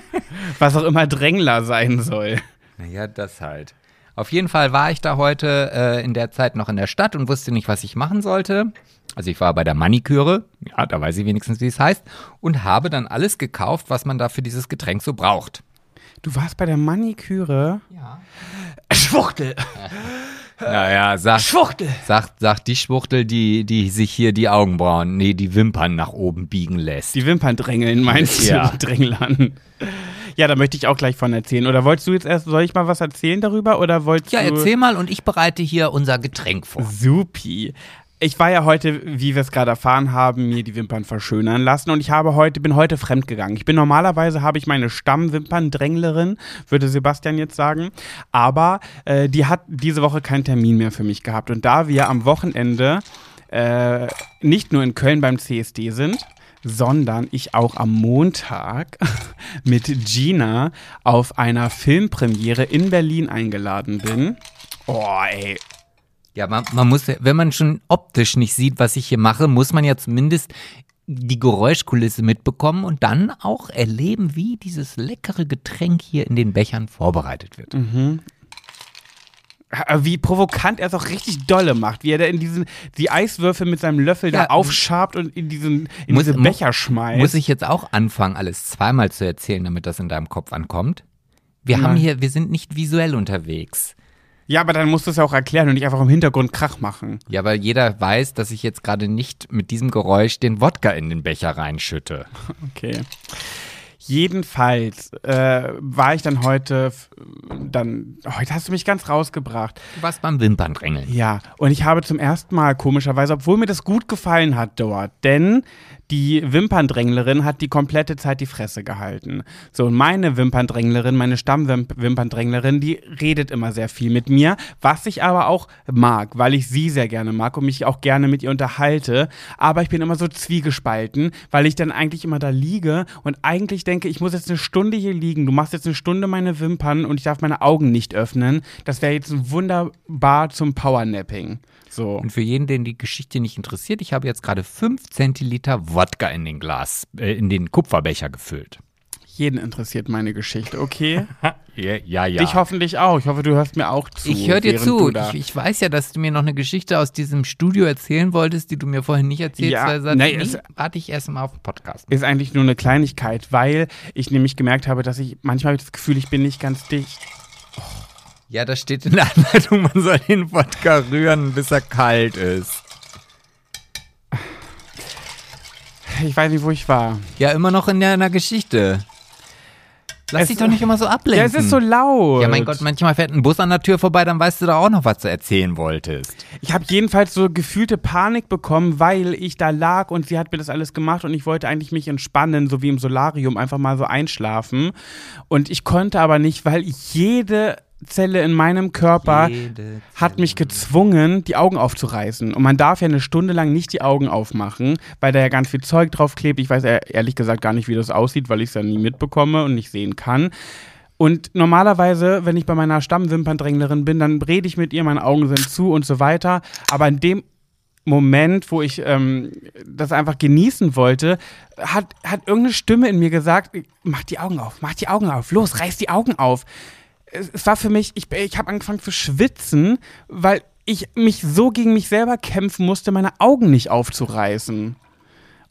Was auch immer Drängler sein soll. ja, das halt. Auf jeden Fall war ich da heute äh, in der Zeit noch in der Stadt und wusste nicht, was ich machen sollte. Also ich war bei der Maniküre, ja, da weiß ich wenigstens, wie es heißt, und habe dann alles gekauft, was man da für dieses Getränk so braucht. Du warst bei der Maniküre? Ja. Schwuchtel! Naja, sagt, Schwuchtel! sagt, sagt die Schwuchtel, die, die sich hier die Augenbrauen, nee, die Wimpern nach oben biegen lässt. Die Wimpern drängeln, meinst Ja. du? Dränglern. Ja, da möchte ich auch gleich von erzählen. Oder wolltest du jetzt erst, soll ich mal was erzählen darüber? Oder wolltest Ja, du. erzähl mal und ich bereite hier unser Getränk vor. Supi. Ich war ja heute, wie wir es gerade erfahren haben, mir die Wimpern verschönern lassen und ich habe heute, bin heute fremdgegangen. Ich bin normalerweise habe ich meine Stammwimperndränglerin, würde Sebastian jetzt sagen, aber äh, die hat diese Woche keinen Termin mehr für mich gehabt und da wir am Wochenende äh, nicht nur in Köln beim CSD sind, sondern ich auch am Montag mit Gina auf einer Filmpremiere in Berlin eingeladen bin. Oh, ey, Ja, man, man muss, ja- wenn man schon optisch nicht sieht, was ich hier mache, muss man ja zumindest die Geräuschkulisse mitbekommen und dann auch erleben, wie dieses leckere Getränk hier in den Bechern vorbereitet wird. wie provokant er es auch richtig dolle macht, wie er da in diesen, die Eiswürfel mit seinem Löffel Ja. da aufschabt und in diesen, in Muss- diese Becher schmeißt. Muss ich jetzt auch anfangen, alles zweimal zu erzählen, damit das in deinem Kopf ankommt? Wir haben Nein. hier, wir sind nicht visuell unterwegs. Ja, aber dann musst du es ja auch erklären und nicht einfach im Hintergrund Krach machen. Ja, weil jeder weiß, dass ich jetzt gerade nicht mit diesem Geräusch den Wodka in den Becher reinschütte. Okay. Jedenfalls äh, war ich dann heute, dann, heute hast du mich ganz rausgebracht. Du warst beim Wimperndrängeln. Ja, und ich habe zum ersten Mal komischerweise, obwohl mir das gut gefallen hat dort, denn die Wimperndränglerin hat die komplette Zeit die Fresse gehalten. So, und meine Wimperndränglerin, meine Stammwimperndränglerin, die redet immer sehr viel mit mir, was ich aber auch mag, weil ich sie sehr gerne mag und mich auch gerne mit ihr unterhalte. Aber ich bin immer so zwiegespalten, weil ich dann eigentlich immer da liege und eigentlich denke, ich muss jetzt eine Stunde hier liegen. Du machst jetzt eine Stunde meine Wimpern und ich darf meine Augen nicht öffnen. Das wäre jetzt wunderbar zum Powernapping. So. Und für jeden, den die Geschichte nicht interessiert, ich habe jetzt gerade 5 Zentiliter Wodka in den Glas, äh, in den Kupferbecher gefüllt. Jeden interessiert meine Geschichte, okay? Ja, ja. ja. Dich hoffentlich auch. Ich hoffe, du hörst mir auch zu. ich höre dir zu. Ich, ich weiß ja, dass du mir noch eine Geschichte aus diesem Studio erzählen wolltest, die du mir vorhin nicht erzählt Ja, hast. nee, nee, warte ich erst mal auf den Podcast. ist eigentlich nur eine Kleinigkeit, weil ich nämlich gemerkt habe, dass ich manchmal habe ich das Gefühl, ich bin nicht ganz dicht. Ja, da steht in der Anleitung, man soll den Wodka rühren, bis er kalt ist. Ich weiß nicht, wo ich war. Ja, immer noch in deiner Geschichte. Lass Es- dich doch nicht immer so ablenken. Ja, es ist so laut. Ja, mein Gott, manchmal fährt ein Bus an der Tür vorbei, dann weißt du da auch noch, was du erzählen wolltest. Ich habe jedenfalls so gefühlte Panik bekommen, weil ich da lag und sie hat mir das alles gemacht und ich wollte eigentlich mich entspannen, so wie im Solarium, einfach mal so einschlafen. Und ich konnte aber nicht, weil jede Zelle in meinem Körper hat mich gezwungen, die Augen aufzureißen. Und man darf ja eine Stunde lang nicht die Augen aufmachen, weil da ja ganz viel Zeug drauf klebt. Ich weiß ja ehrlich gesagt gar nicht, wie das aussieht, weil ich es ja nie mitbekomme und nicht sehen kann. Und normalerweise, wenn ich bei meiner Stammwimperndränglerin bin, dann rede ich mit ihr, meine Augen sind zu und so weiter. Aber in dem Moment, wo ich ähm, das einfach genießen wollte, hat, hat irgendeine Stimme in mir gesagt, mach die Augen auf, mach die Augen auf, los, reiß die Augen auf. Es, war für mich, ich, ich habe angefangen zu schwitzen, weil ich mich so gegen mich selber kämpfen musste, meine Augen nicht aufzureißen.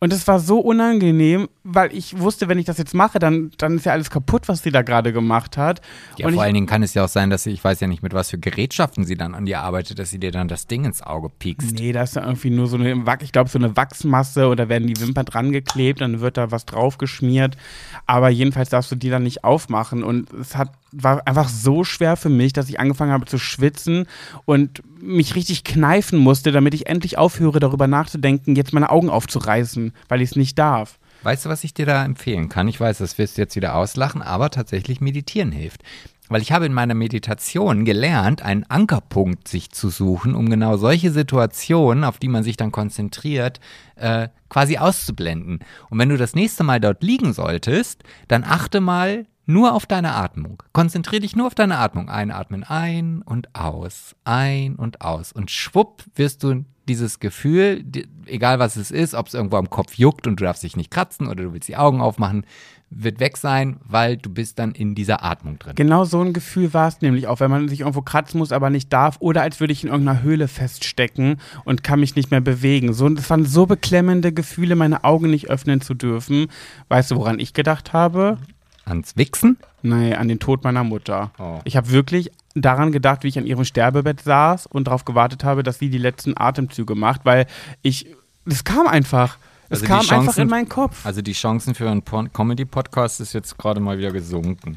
Und es war so unangenehm, weil ich wusste, wenn ich das jetzt mache, dann, dann ist ja alles kaputt, was sie da gerade gemacht hat. Ja, und vor ich, allen Dingen kann es ja auch sein, dass sie, ich weiß ja nicht, mit was für Gerätschaften sie dann an dir arbeitet, dass sie dir dann das Ding ins Auge piekst. Nee, da ist ja irgendwie nur so eine, ich glaube, so eine Wachsmasse oder werden die Wimpern dran geklebt, dann wird da was drauf geschmiert. Aber jedenfalls darfst du die dann nicht aufmachen. Und es hat, war einfach so schwer für mich, dass ich angefangen habe zu schwitzen und mich richtig kneifen musste, damit ich endlich aufhöre, darüber nachzudenken, jetzt meine Augen aufzureißen, weil ich es nicht darf. Weißt du, was ich dir da empfehlen kann? Ich weiß, das wirst du jetzt wieder auslachen, aber tatsächlich meditieren hilft. Weil ich habe in meiner Meditation gelernt, einen Ankerpunkt sich zu suchen, um genau solche Situationen, auf die man sich dann konzentriert, äh, quasi auszublenden. Und wenn du das nächste Mal dort liegen solltest, dann achte mal nur auf deine Atmung. Konzentriere dich nur auf deine Atmung. Einatmen ein und aus, ein und aus. Und schwupp wirst du dieses Gefühl, egal was es ist, ob es irgendwo am Kopf juckt und du darfst dich nicht kratzen oder du willst die Augen aufmachen, wird weg sein, weil du bist dann in dieser Atmung drin. Genau so ein Gefühl war es nämlich auch, wenn man sich irgendwo kratzen muss, aber nicht darf, oder als würde ich in irgendeiner Höhle feststecken und kann mich nicht mehr bewegen. So, das waren so beklemmende Gefühle, meine Augen nicht öffnen zu dürfen. Weißt du, woran ich gedacht habe? Ans Wichsen? Nein, an den Tod meiner Mutter. Oh. Ich habe wirklich daran gedacht, wie ich an ihrem Sterbebett saß und darauf gewartet habe, dass sie die letzten Atemzüge macht, weil ich, es kam einfach. Es Also kam einfach Chancen- in meinen Kopf. Also die Chancen für einen Comedy-Podcast ist jetzt gerade mal wieder gesunken.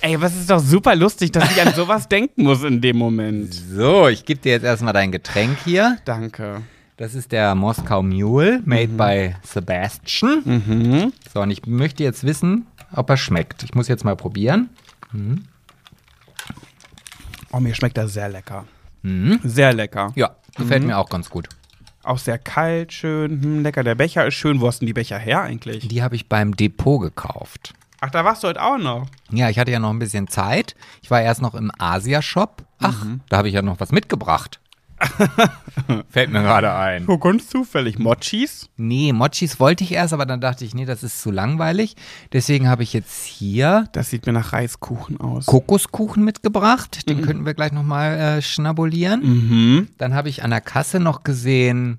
Ey, was ist doch super lustig, dass ich an sowas denken muss in dem Moment. So, ich gebe dir jetzt erstmal dein Getränk hier. Danke. Das ist der Moskau Mule, made by Sebastian. Mhm. So, und ich möchte jetzt wissen, ob er schmeckt. Ich muss jetzt mal probieren. Oh, mir schmeckt das sehr lecker. Mhm. Sehr lecker. Ja, gefällt mir auch ganz gut. Auch sehr kalt, schön, hm, lecker. Der Becher ist schön. Wo hast denn die Becher her eigentlich? Die habe ich beim Depot gekauft. Ach, da warst du heute auch noch. Ja, ich hatte ja noch ein bisschen Zeit. Ich war erst noch im Asia-Shop. Ach, da habe ich ja noch was mitgebracht. Fällt mir gerade ein. Wo ganz zufällig? Mochis? Nee, Mochis wollte ich erst, aber dann dachte ich, nee, das ist zu langweilig. Deswegen habe ich jetzt hier Das sieht mir nach Reiskuchen aus. Kokoskuchen mitgebracht. Den könnten wir gleich nochmal äh, schnabulieren. Mhm. Dann habe ich an der Kasse noch gesehen,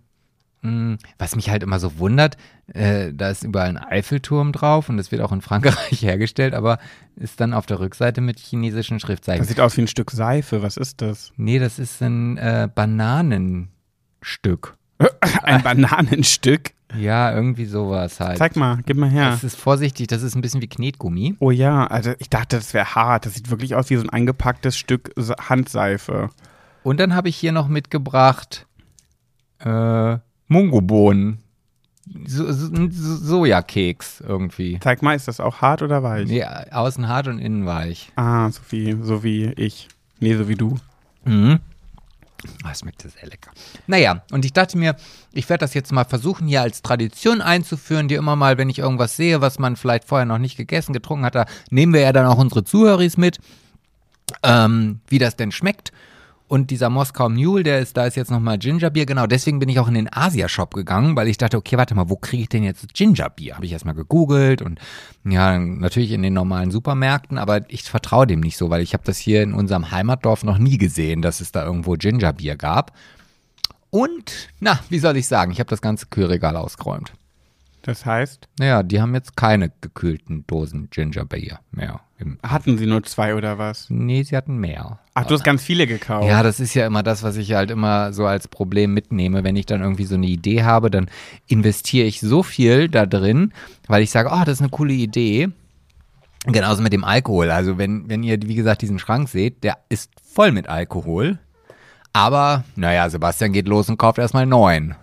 mh, was mich halt immer so wundert, äh, da ist überall ein Eiffelturm drauf und das wird auch in Frankreich hergestellt, aber ist dann auf der Rückseite mit chinesischen Schriftzeichen. Das sieht aus wie ein Stück Seife. Was ist das? nee, das ist ein äh, Bananenstück. Ein Bananenstück? Ja, irgendwie sowas halt. Zeig mal, gib mal her. Das ist vorsichtig, das ist ein bisschen wie Knetgummi. Oh ja, also ich dachte, das wäre hart. Das sieht wirklich aus wie so ein eingepacktes Stück Handseife. Und dann habe ich hier noch mitgebracht äh, Mungobohnen. So, so, Sojakeks irgendwie. Zeig mal, ist das auch hart oder weich? Nee, außen hart und innen weich. Ah, so wie, so wie ich. Nee, so wie du. Mhm. Das schmeckt sehr lecker. Naja, und ich dachte mir, ich werde das jetzt mal versuchen, hier als Tradition einzuführen, die immer mal, wenn ich irgendwas sehe, was man vielleicht vorher noch nicht gegessen, getrunken hat, da nehmen wir ja dann auch unsere Zuhörer mit, ähm, wie das denn schmeckt. Und dieser Moskau Mule, der ist, da ist jetzt nochmal Gingerbier, genau. Deswegen bin ich auch in den Asia-Shop gegangen, weil ich dachte, okay, warte mal, wo kriege ich denn jetzt Gingerbier? Habe ich erstmal gegoogelt und ja, natürlich in den normalen Supermärkten, aber ich vertraue dem nicht so, weil ich habe das hier in unserem Heimatdorf noch nie gesehen, dass es da irgendwo Gingerbier gab. Und, na, wie soll ich sagen, ich habe das ganze Kühlregal ausgeräumt. Das heißt, Naja, die haben jetzt keine gekühlten Dosen Gingerbier mehr. Im hatten sie nur zwei oder was? nee, sie hatten mehr. Ach, du hast ganz viele gekauft. Ja, das ist ja immer das, was ich halt immer so als Problem mitnehme. Wenn ich dann irgendwie so eine Idee habe, dann investiere ich so viel da drin, weil ich sage, oh, das ist eine coole Idee. Genauso mit dem Alkohol. Also wenn, wenn ihr, wie gesagt, diesen Schrank seht, der ist voll mit Alkohol. Aber, naja, Sebastian geht los und kauft erstmal neun.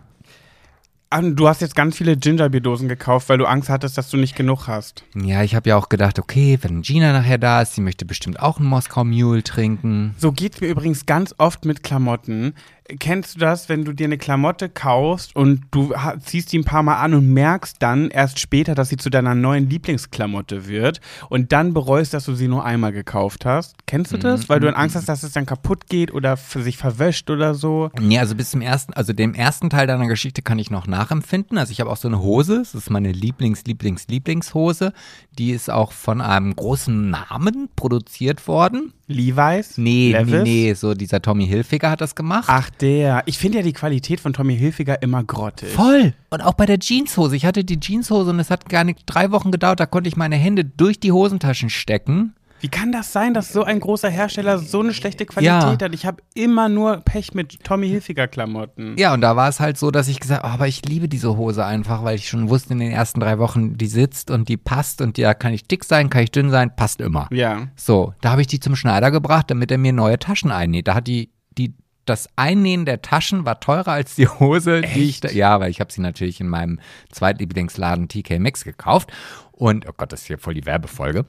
Du hast jetzt ganz viele Gingerbeerdosen gekauft, weil du Angst hattest, dass du nicht genug hast. Ja, ich habe ja auch gedacht, okay, wenn Gina nachher da ist, sie möchte bestimmt auch einen Moskau Mule trinken. So geht's mir übrigens ganz oft mit Klamotten. Kennst du das, wenn du dir eine Klamotte kaufst und du ziehst die ein paar Mal an und merkst dann erst später, dass sie zu deiner neuen Lieblingsklamotte wird und dann bereust, dass du sie nur einmal gekauft hast? Kennst du das? Weil du dann Angst hast, dass es dann kaputt geht oder sich verwäscht oder so? Nee, also bis zum ersten, also dem ersten Teil deiner Geschichte kann ich noch nachempfinden. Also ich habe auch so eine Hose, das ist meine Lieblings, Lieblings, Lieblingshose. Die ist auch von einem großen Namen produziert worden. Levi's? Nee, nee, Levi's? nee, so dieser Tommy Hilfiger hat das gemacht. Ach, der. Ich finde ja die Qualität von Tommy Hilfiger immer grottig. Voll. Und auch bei der Jeanshose. Ich hatte die Jeanshose und es hat gar nicht drei Wochen gedauert. Da konnte ich meine Hände durch die Hosentaschen stecken. Wie kann das sein, dass so ein großer Hersteller so eine schlechte Qualität Ja. hat? Ich habe immer nur Pech mit Tommy Hilfiger Klamotten. Ja, und da war es halt so, dass ich gesagt habe, aber ich liebe diese Hose einfach, weil ich schon wusste in den ersten drei Wochen, die sitzt und die passt und ja, kann ich dick sein, kann ich dünn sein, passt immer. Ja. So, da habe ich die zum Schneider gebracht, damit er mir neue Taschen einnäht. Da hat die, die, das Einnähen der Taschen war teurer als die Hose, die ich da, ja, weil ich habe sie natürlich in meinem Zweitlieblingsladen TK Maxx gekauft. Und, oh Gott, das ist hier voll die Werbefolge.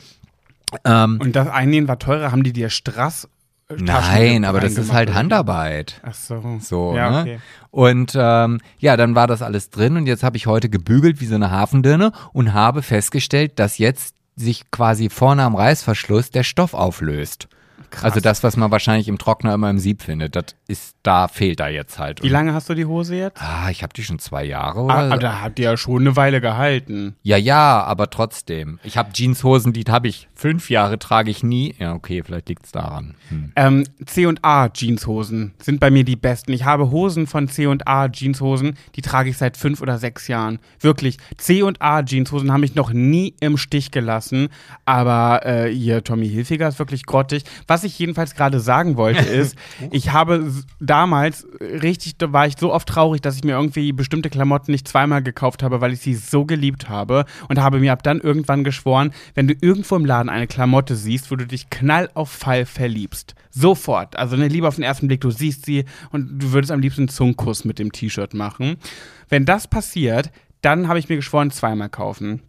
Ähm, Und das Einnähen war teurer, haben die dir Strass äh, nein, aber das ist halt oder? Handarbeit. Ach so. So, ja, ne? okay. Und ähm, ja, dann war das alles drin und jetzt habe ich heute gebügelt wie so eine Hafendirne und habe festgestellt, dass jetzt sich quasi vorne am Reißverschluss der Stoff auflöst. Krass. Also das, was man wahrscheinlich im Trockner immer im Sieb findet, das ist, da fehlt da jetzt halt. Wie lange hast du die Hose jetzt? Ah, ich habe die schon zwei Jahre Ah, oder? aber da hat die ja schon eine Weile gehalten. ja, ja, aber trotzdem. Ich habe Jeanshosen, die habe ich fünf Jahre, trage ich nie. Ja, okay, vielleicht liegt's daran. Hm. Ähm, C&A Jeanshosen sind bei mir die besten. Ich habe Hosen von C&A Jeanshosen, die trage ich seit fünf oder sechs Jahren. Wirklich, C&A Jeanshosen haben mich noch nie im Stich gelassen. Aber äh, hier, Tommy Hilfiger ist wirklich grottig. Was ich jedenfalls gerade sagen wollte ist, ich habe damals richtig, da war ich so oft traurig, dass ich mir irgendwie bestimmte Klamotten nicht zweimal gekauft habe, weil ich sie so geliebt habe und habe mir ab dann irgendwann geschworen, wenn du irgendwo im Laden eine Klamotte siehst, wo du dich knall auf Fall verliebst, sofort, also eine Liebe auf den ersten Blick, du siehst sie und du würdest am liebsten einen Zungenkuss mit dem T-Shirt machen. Wenn das passiert, dann habe ich mir geschworen, zweimal kaufen.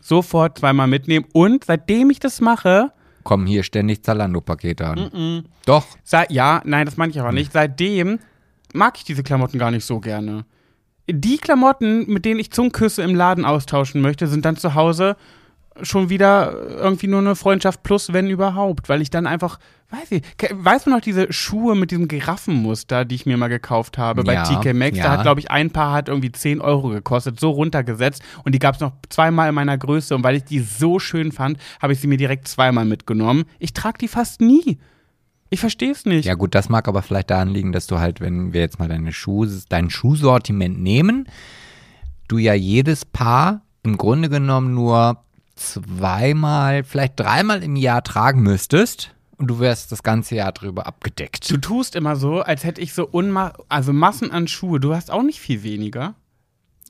Sofort zweimal mitnehmen und seitdem ich das mache, Kommen hier ständig Zalando-Pakete an. Doch. Sei, ja, nein, das meine ich aber nicht. Seitdem mag ich diese Klamotten gar nicht so gerne. Die Klamotten, mit denen ich Zungenküsse im Laden austauschen möchte, sind dann zu Hause schon wieder irgendwie nur eine Freundschaft plus, wenn überhaupt, weil ich dann einfach, weiß ich, ke- weiß man noch diese Schuhe mit diesem Giraffenmuster, die ich mir mal gekauft habe bei Ja, TK Maxx, da ja. hat glaube ich ein Paar hat irgendwie 10 Euro gekostet, so runtergesetzt und die gab es noch zweimal in meiner Größe und weil ich die so schön fand, habe ich sie mir direkt zweimal mitgenommen. Ich trage die fast nie. Ich verstehe es nicht. Ja gut, das mag aber vielleicht daran liegen, dass du halt, wenn wir jetzt mal deine Schuhe, dein Schuhsortiment nehmen, du ja jedes Paar im Grunde genommen nur zweimal, vielleicht dreimal im Jahr tragen müsstest und du wärst das ganze Jahr drüber abgedeckt. Du tust immer so, als hätte ich so unma also Massen an Schuhe. Du hast auch nicht viel weniger.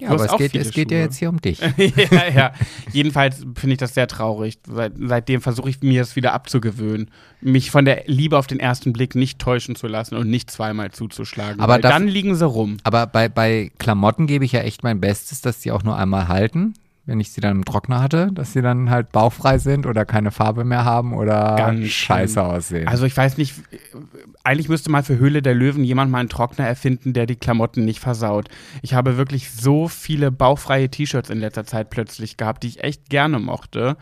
Ja, Du aber es geht, es geht ja jetzt hier um dich. ja, ja. Jedenfalls finde ich das sehr traurig. Seit, seitdem versuche ich mir das wieder abzugewöhnen. Mich von der Liebe auf den ersten Blick nicht täuschen zu lassen und nicht zweimal zuzuschlagen. Aber das- dann liegen sie rum. Aber bei, bei Klamotten gebe ich ja echt mein Bestes, dass die auch nur einmal halten, wenn ich sie dann im Trockner hatte, dass sie dann halt bauchfrei sind oder keine Farbe mehr haben oder Ganz scheiße aussehen. Also ich weiß nicht, eigentlich müsste mal für Höhle der Löwen jemand mal einen Trockner erfinden, der die Klamotten nicht versaut. Ich habe wirklich so viele bauchfreie T-Shirts in letzter Zeit plötzlich gehabt, die ich echt gerne mochte.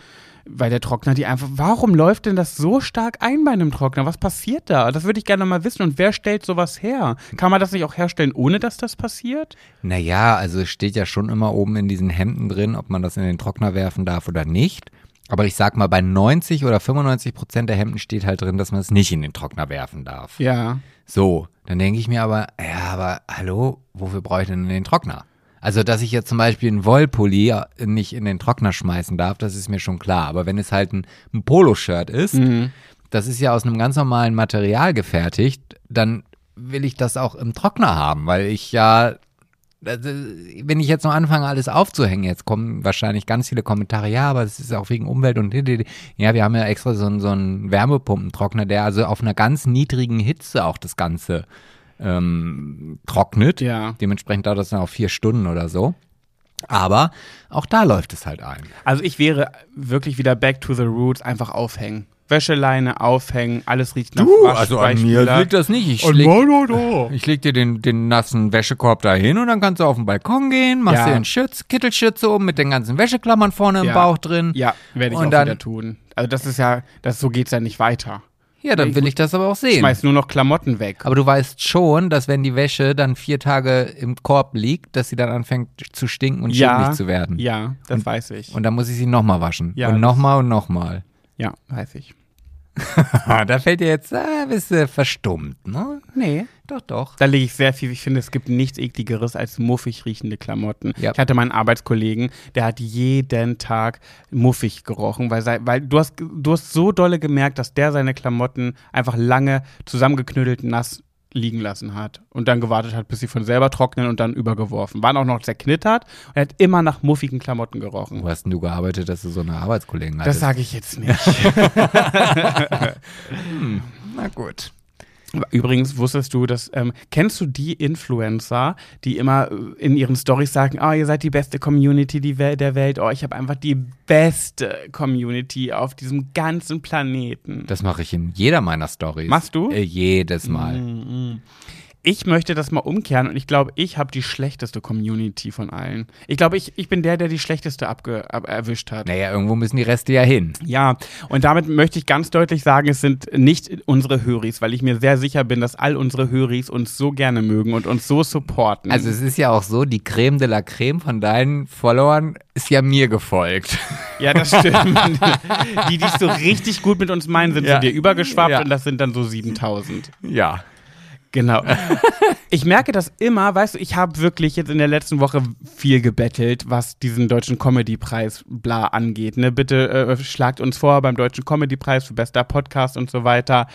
Weil der Trockner die einfach. Warum läuft denn das so stark ein bei einem Trockner? Was passiert da? Das würde ich gerne mal wissen. Und wer stellt sowas her? Kann man das nicht auch herstellen, ohne dass das passiert? Naja, also es steht ja schon immer oben in diesen Hemden drin, ob man das in den Trockner werfen darf oder nicht. Aber ich sag mal, bei 90 oder 95 Prozent der Hemden steht halt drin, dass man es nicht in den Trockner werfen darf. Ja. So, dann denke ich mir aber, ja, aber hallo, wofür brauche ich denn den Trockner? Also, dass ich jetzt zum Beispiel einen Wollpulli nicht in den Trockner schmeißen darf, das ist mir schon klar. Aber wenn es halt ein, ein Poloshirt ist, das ist ja aus einem ganz normalen Material gefertigt, dann will ich das auch im Trockner haben, weil ich ja, also, wenn ich jetzt noch anfange, alles aufzuhängen, jetzt kommen wahrscheinlich ganz viele Kommentare, ja, aber es ist auch wegen Umwelt und ja, wir haben ja extra so, einen- so einen Wärmepumpentrockner, der also auf einer ganz niedrigen Hitze auch das Ganze ähm, trocknet. Ja. Dementsprechend dauert das dann auch vier Stunden oder so. Aber auch da läuft es halt ein. Also ich wäre wirklich wieder back to the roots, einfach aufhängen. Wäscheleine aufhängen, alles riecht nach also Waschbeispüler. das nicht. Ich leg, ich leg dir den, den nassen Wäschekorb da hin und dann kannst du auf den Balkon gehen, machst Ja. dir einen Schütz, Kittelschütze um mit den ganzen Wäscheklammern vorne im Ja. Bauch drin. Ja, werde ich Und auch dann- wieder tun. Also das ist ja, das so geht's ja nicht weiter. Ja, dann will ich das aber auch sehen. Schmeiß nur noch Klamotten weg. Aber du weißt schon, dass wenn die Wäsche dann vier Tage im Korb liegt, dass sie dann anfängt zu stinken und ja, schimmelig zu werden. Ja, das weiß ich. Und dann muss ich sie nochmal waschen. Ja, und nochmal und nochmal. ja, weiß ich. da fällt dir jetzt, ah, bist du verstummt, ne? Nee. Doch, doch. Da lege ich sehr viel. Ich finde, es gibt nichts ekligeres als muffig riechende Klamotten. Ja. Ich hatte meinen Arbeitskollegen, der hat jeden Tag muffig gerochen, weil, weil du, hast, du hast so dolle gemerkt, dass der seine Klamotten einfach lange zusammengeknüttelt nass liegen lassen hat und dann gewartet hat, bis sie von selber trocknen und dann übergeworfen. Waren auch noch zerknittert und er hat immer nach muffigen Klamotten gerochen. Wo hast denn du gearbeitet, dass du so eine Arbeitskollegen Das hattest? sage ich jetzt nicht. Na gut. Übrigens wusstest du, dass ähm, kennst du die Influencer, die immer äh, in ihren Stories sagen, oh, ihr seid die beste Community der Welt, oh, ich habe einfach die beste Community auf diesem ganzen Planeten. Das mache ich in jeder meiner Stories. Machst du? Äh, jedes Mal. Ich möchte das mal umkehren und ich glaube, ich habe die schlechteste Community von allen. Ich glaube, ich, ich bin der, der die schlechteste abge ab erwischt hat. Naja, irgendwo müssen die Reste ja hin. Ja, und damit möchte ich ganz deutlich sagen, es sind nicht unsere Höris, weil ich mir sehr sicher bin, dass all unsere Höris uns so gerne mögen und uns so supporten. Also es ist ja auch so, die Creme de la Creme von deinen Followern ist ja mir gefolgt. ja, das stimmt. die, die es so richtig gut mit uns meinen, sind Ja. zu dir übergeschwappt Ja. und das sind dann so 7000. Ja. Genau. Ich merke das immer, weißt du, ich habe wirklich jetzt in der letzten Woche viel gebettelt, was diesen deutschen Comedy-Preis bla angeht. Ne? Bitte äh, schlagt uns vor beim deutschen Comedy-Preis für bester Podcast und so weiter.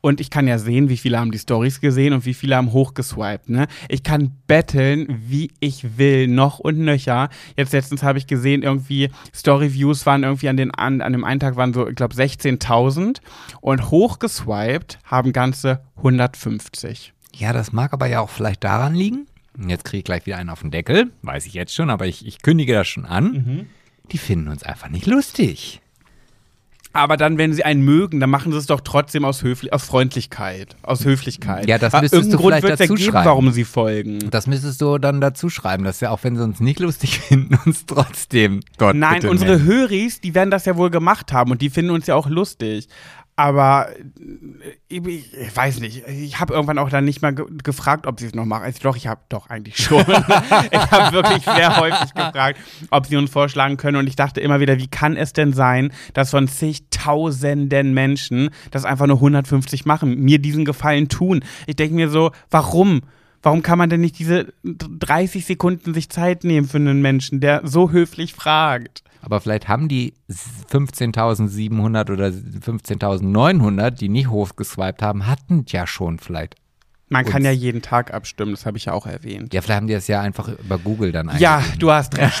Und ich kann ja sehen, wie viele haben die Stories gesehen und wie viele haben hochgeswiped. Ne? Ich kann betteln, wie ich will, noch und nöcher. Jetzt letztens habe ich gesehen, irgendwie Story-Views waren irgendwie an, den, an, an dem einen Tag waren so, ich glaube, 16.000 und hochgeswiped haben ganze 150. Ja, das mag aber ja auch vielleicht daran liegen. Jetzt kriege ich gleich wieder einen auf den Deckel. Weiß ich jetzt schon, aber ich, ich kündige das schon an. Mhm. Die finden uns einfach nicht lustig. Aber dann, wenn sie einen mögen, dann machen sie es doch trotzdem aus, Höfli aus Freundlichkeit. Aus Höflichkeit. Ja, das müsstest irgendeinen du Grund vielleicht dazu geben, schreiben. warum sie folgen. Das müsstest du dann dazu schreiben, dass ja auch wenn sie uns nicht lustig finden, uns trotzdem Gott Nein, unsere nennen. Höris, die werden das ja wohl gemacht haben und die finden uns ja auch lustig. Aber äh, ich, ich weiß nicht, ich habe irgendwann auch dann nicht mal ge gefragt, ob sie es noch machen. Also doch, ich habe doch eigentlich schon. ich habe wirklich sehr häufig gefragt, ob sie uns vorschlagen können. Und ich dachte immer wieder, wie kann es denn sein, dass von zigtausenden Menschen das einfach nur 150 machen, mir diesen Gefallen tun? Ich denke mir so, warum? Warum kann man denn nicht diese 30 Sekunden sich Zeit nehmen für einen Menschen, der so höflich fragt? Aber vielleicht haben die 15.700 oder 15.900, die nicht hochgeswiped haben, hatten ja schon vielleicht Man kann ja jeden Tag abstimmen, das habe ich ja auch erwähnt. Ja, vielleicht haben die das ja einfach über Google dann Ja, eingegeben. du hast recht.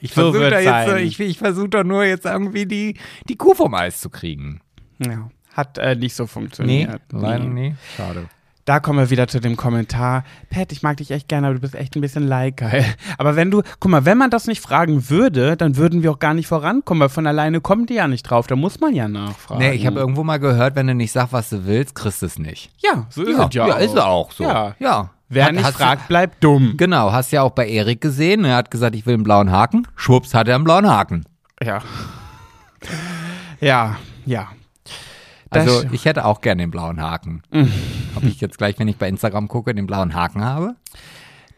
ich so versuche da ich, ich versuche doch nur jetzt irgendwie die, die Kuh vom Eis zu kriegen. ja, hat äh, nicht so funktioniert. leider Nee. nee. Schade. Da kommen wir wieder zu dem Kommentar. Pat, ich mag dich echt gerne, aber du bist echt ein bisschen like-geil. Aber wenn du, guck mal, wenn man das nicht fragen würde, dann würden wir auch gar nicht vorankommen, weil von alleine kommt die ja nicht drauf. Da muss man ja nachfragen. Nee, ich habe irgendwo mal gehört, wenn du nicht sagst, was du willst, kriegst du es nicht. Ja, so ist ja, es ja, ja auch. ist auch so. Ja. ja. Wer Hat- nicht hast du- fragt, bleibt dumm. Genau, hast ja auch bei Erik gesehen. Er hat gesagt, ich will einen blauen Haken. Schwupps hat er einen blauen Haken. Ja. Ja, ja. Also ich hätte auch gerne den blauen Haken. Ob ich jetzt gleich, wenn ich bei Instagram gucke, den blauen Haken habe?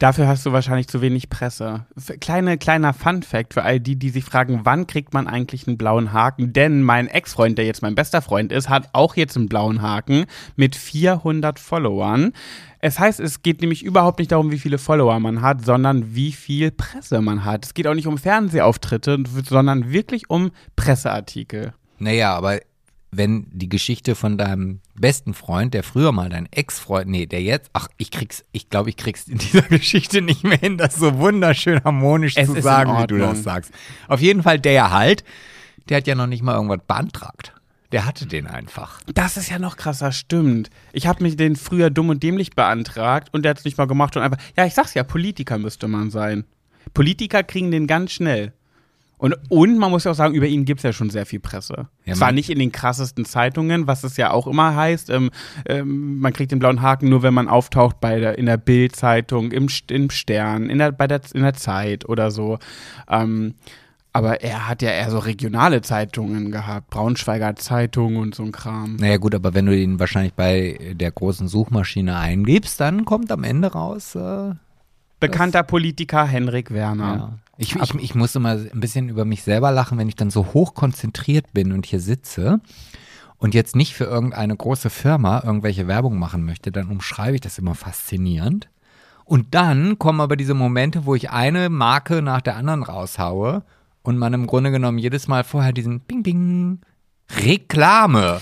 Dafür hast du wahrscheinlich zu wenig Presse. Kleine, kleiner Fun-Fact für all die, die sich fragen, wann kriegt man eigentlich einen blauen Haken? Denn mein Ex-Freund, der jetzt mein bester Freund ist, hat auch jetzt einen blauen Haken mit 400 Followern. Es heißt, es geht nämlich überhaupt nicht darum, wie viele Follower man hat, sondern wie viel Presse man hat. Es geht auch nicht um Fernsehauftritte, sondern wirklich um Presseartikel. Naja, aber wenn die Geschichte von deinem besten Freund, der früher mal dein Ex-Freund, nee, der jetzt, ach, ich krieg's, ich glaube, ich krieg's in dieser Geschichte nicht mehr hin, das so wunderschön harmonisch Es zu sagen, wie du das sagst. Auf jeden Fall der halt, der hat ja noch nicht mal irgendwas beantragt. Der hatte den einfach. Das ist ja noch krasser, stimmt. Ich habe mich den früher dumm und dämlich beantragt und der hat es nicht mal gemacht und einfach, ja, ich sag's ja, Politiker müsste man sein. Politiker kriegen den ganz schnell. Und, und man muss ja auch sagen, über ihn gibt's ja schon sehr viel Presse. Ja, Zwar nicht in den krassesten Zeitungen, was es ja auch immer heißt. Ähm, ähm, man kriegt den blauen Haken nur, wenn man auftaucht bei der, in der Bild-Zeitung, im, im Stern, in der, bei der, in der Zeit oder so. Ähm, aber er hat ja eher so regionale Zeitungen gehabt, Braunschweiger Zeitung und so ein Kram. Naja gut, aber wenn du ihn wahrscheinlich bei der großen Suchmaschine eingibst, dann kommt am Ende raus, äh, Bekannter Politiker Henrik Werner. Ja. Ich, ich, ich muss immer ein bisschen über mich selber lachen, wenn ich dann so hoch konzentriert bin und hier sitze und jetzt nicht für irgendeine große Firma irgendwelche Werbung machen möchte, dann umschreibe ich das immer faszinierend. Und dann kommen aber diese Momente, wo ich eine Marke nach der anderen raushaue und man im Grunde genommen jedes Mal vorher diesen Bing Bing Reklame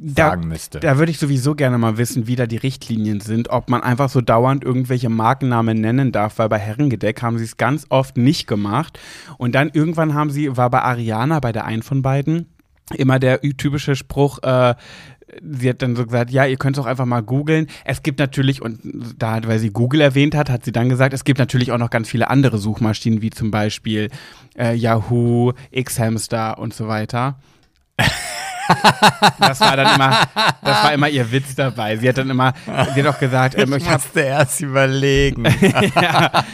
Da, sagen müsste. da würde ich sowieso gerne mal wissen, wie da die Richtlinien sind, ob man einfach so dauernd irgendwelche Markennamen nennen darf, weil bei Herrengedeck haben sie es ganz oft nicht gemacht. Und dann irgendwann haben sie, war bei Ariana, bei der einen von beiden, immer der typische Spruch, äh, sie hat dann so gesagt, ja, ihr könnt es auch einfach mal googeln. Es gibt natürlich, und da, weil sie Google erwähnt hat, hat sie dann gesagt, es gibt natürlich auch noch ganz viele andere Suchmaschinen, wie zum Beispiel äh, Yahoo, Xhamster und so weiter. Das war dann immer, das war immer ihr Witz dabei. Sie hat dann immer, sie hat auch gesagt, ähm, ich habe musste erst überlegen. ja.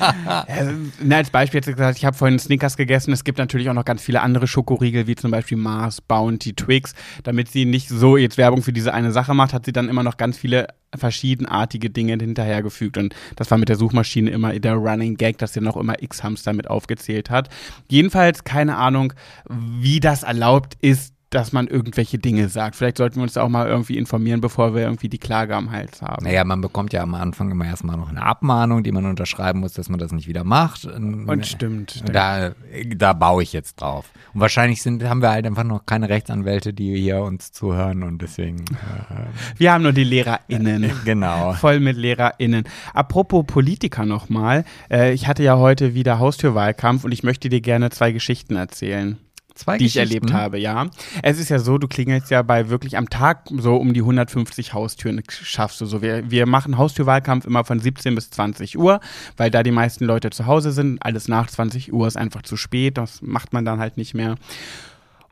Also, na, als Beispiel hat sie gesagt, ich habe vorhin Snickers gegessen. Es gibt natürlich auch noch ganz viele andere Schokoriegel, wie zum Beispiel Mars, Bounty, Twix. Damit sie nicht so jetzt Werbung für diese eine Sache macht, hat sie dann immer noch ganz viele verschiedenartige Dinge hinterhergefügt. Und das war mit der Suchmaschine immer der Running Gag, dass sie noch immer X-Hamster mit aufgezählt hat. Jedenfalls keine Ahnung, wie das erlaubt ist, dass man irgendwelche Dinge sagt. Vielleicht sollten wir uns auch mal irgendwie informieren, bevor wir irgendwie die Klage am Hals haben. Naja, man bekommt ja am Anfang immer erstmal noch eine Abmahnung, die man unterschreiben muss, dass man das nicht wieder macht. Und stimmt. Da, da baue ich jetzt drauf. Und wahrscheinlich sind, haben wir halt einfach noch keine Rechtsanwälte, die hier uns zuhören und deswegen. Äh, Wir haben nur die LehrerInnen. genau. Voll mit LehrerInnen. Apropos Politiker nochmal. Äh, ich hatte ja heute wieder Haustürwahlkampf und ich möchte dir gerne zwei Geschichten erzählen. Zwei die ich erlebt habe, ja. Es ist ja so, du klingelst ja bei wirklich am Tag so um die 150 Haustüren schaffst du so. Wir, wir machen Haustürwahlkampf immer von 17 bis 20 Uhr, weil da die meisten Leute zu Hause sind. Alles nach 20 Uhr ist einfach zu spät, das macht man dann halt nicht mehr.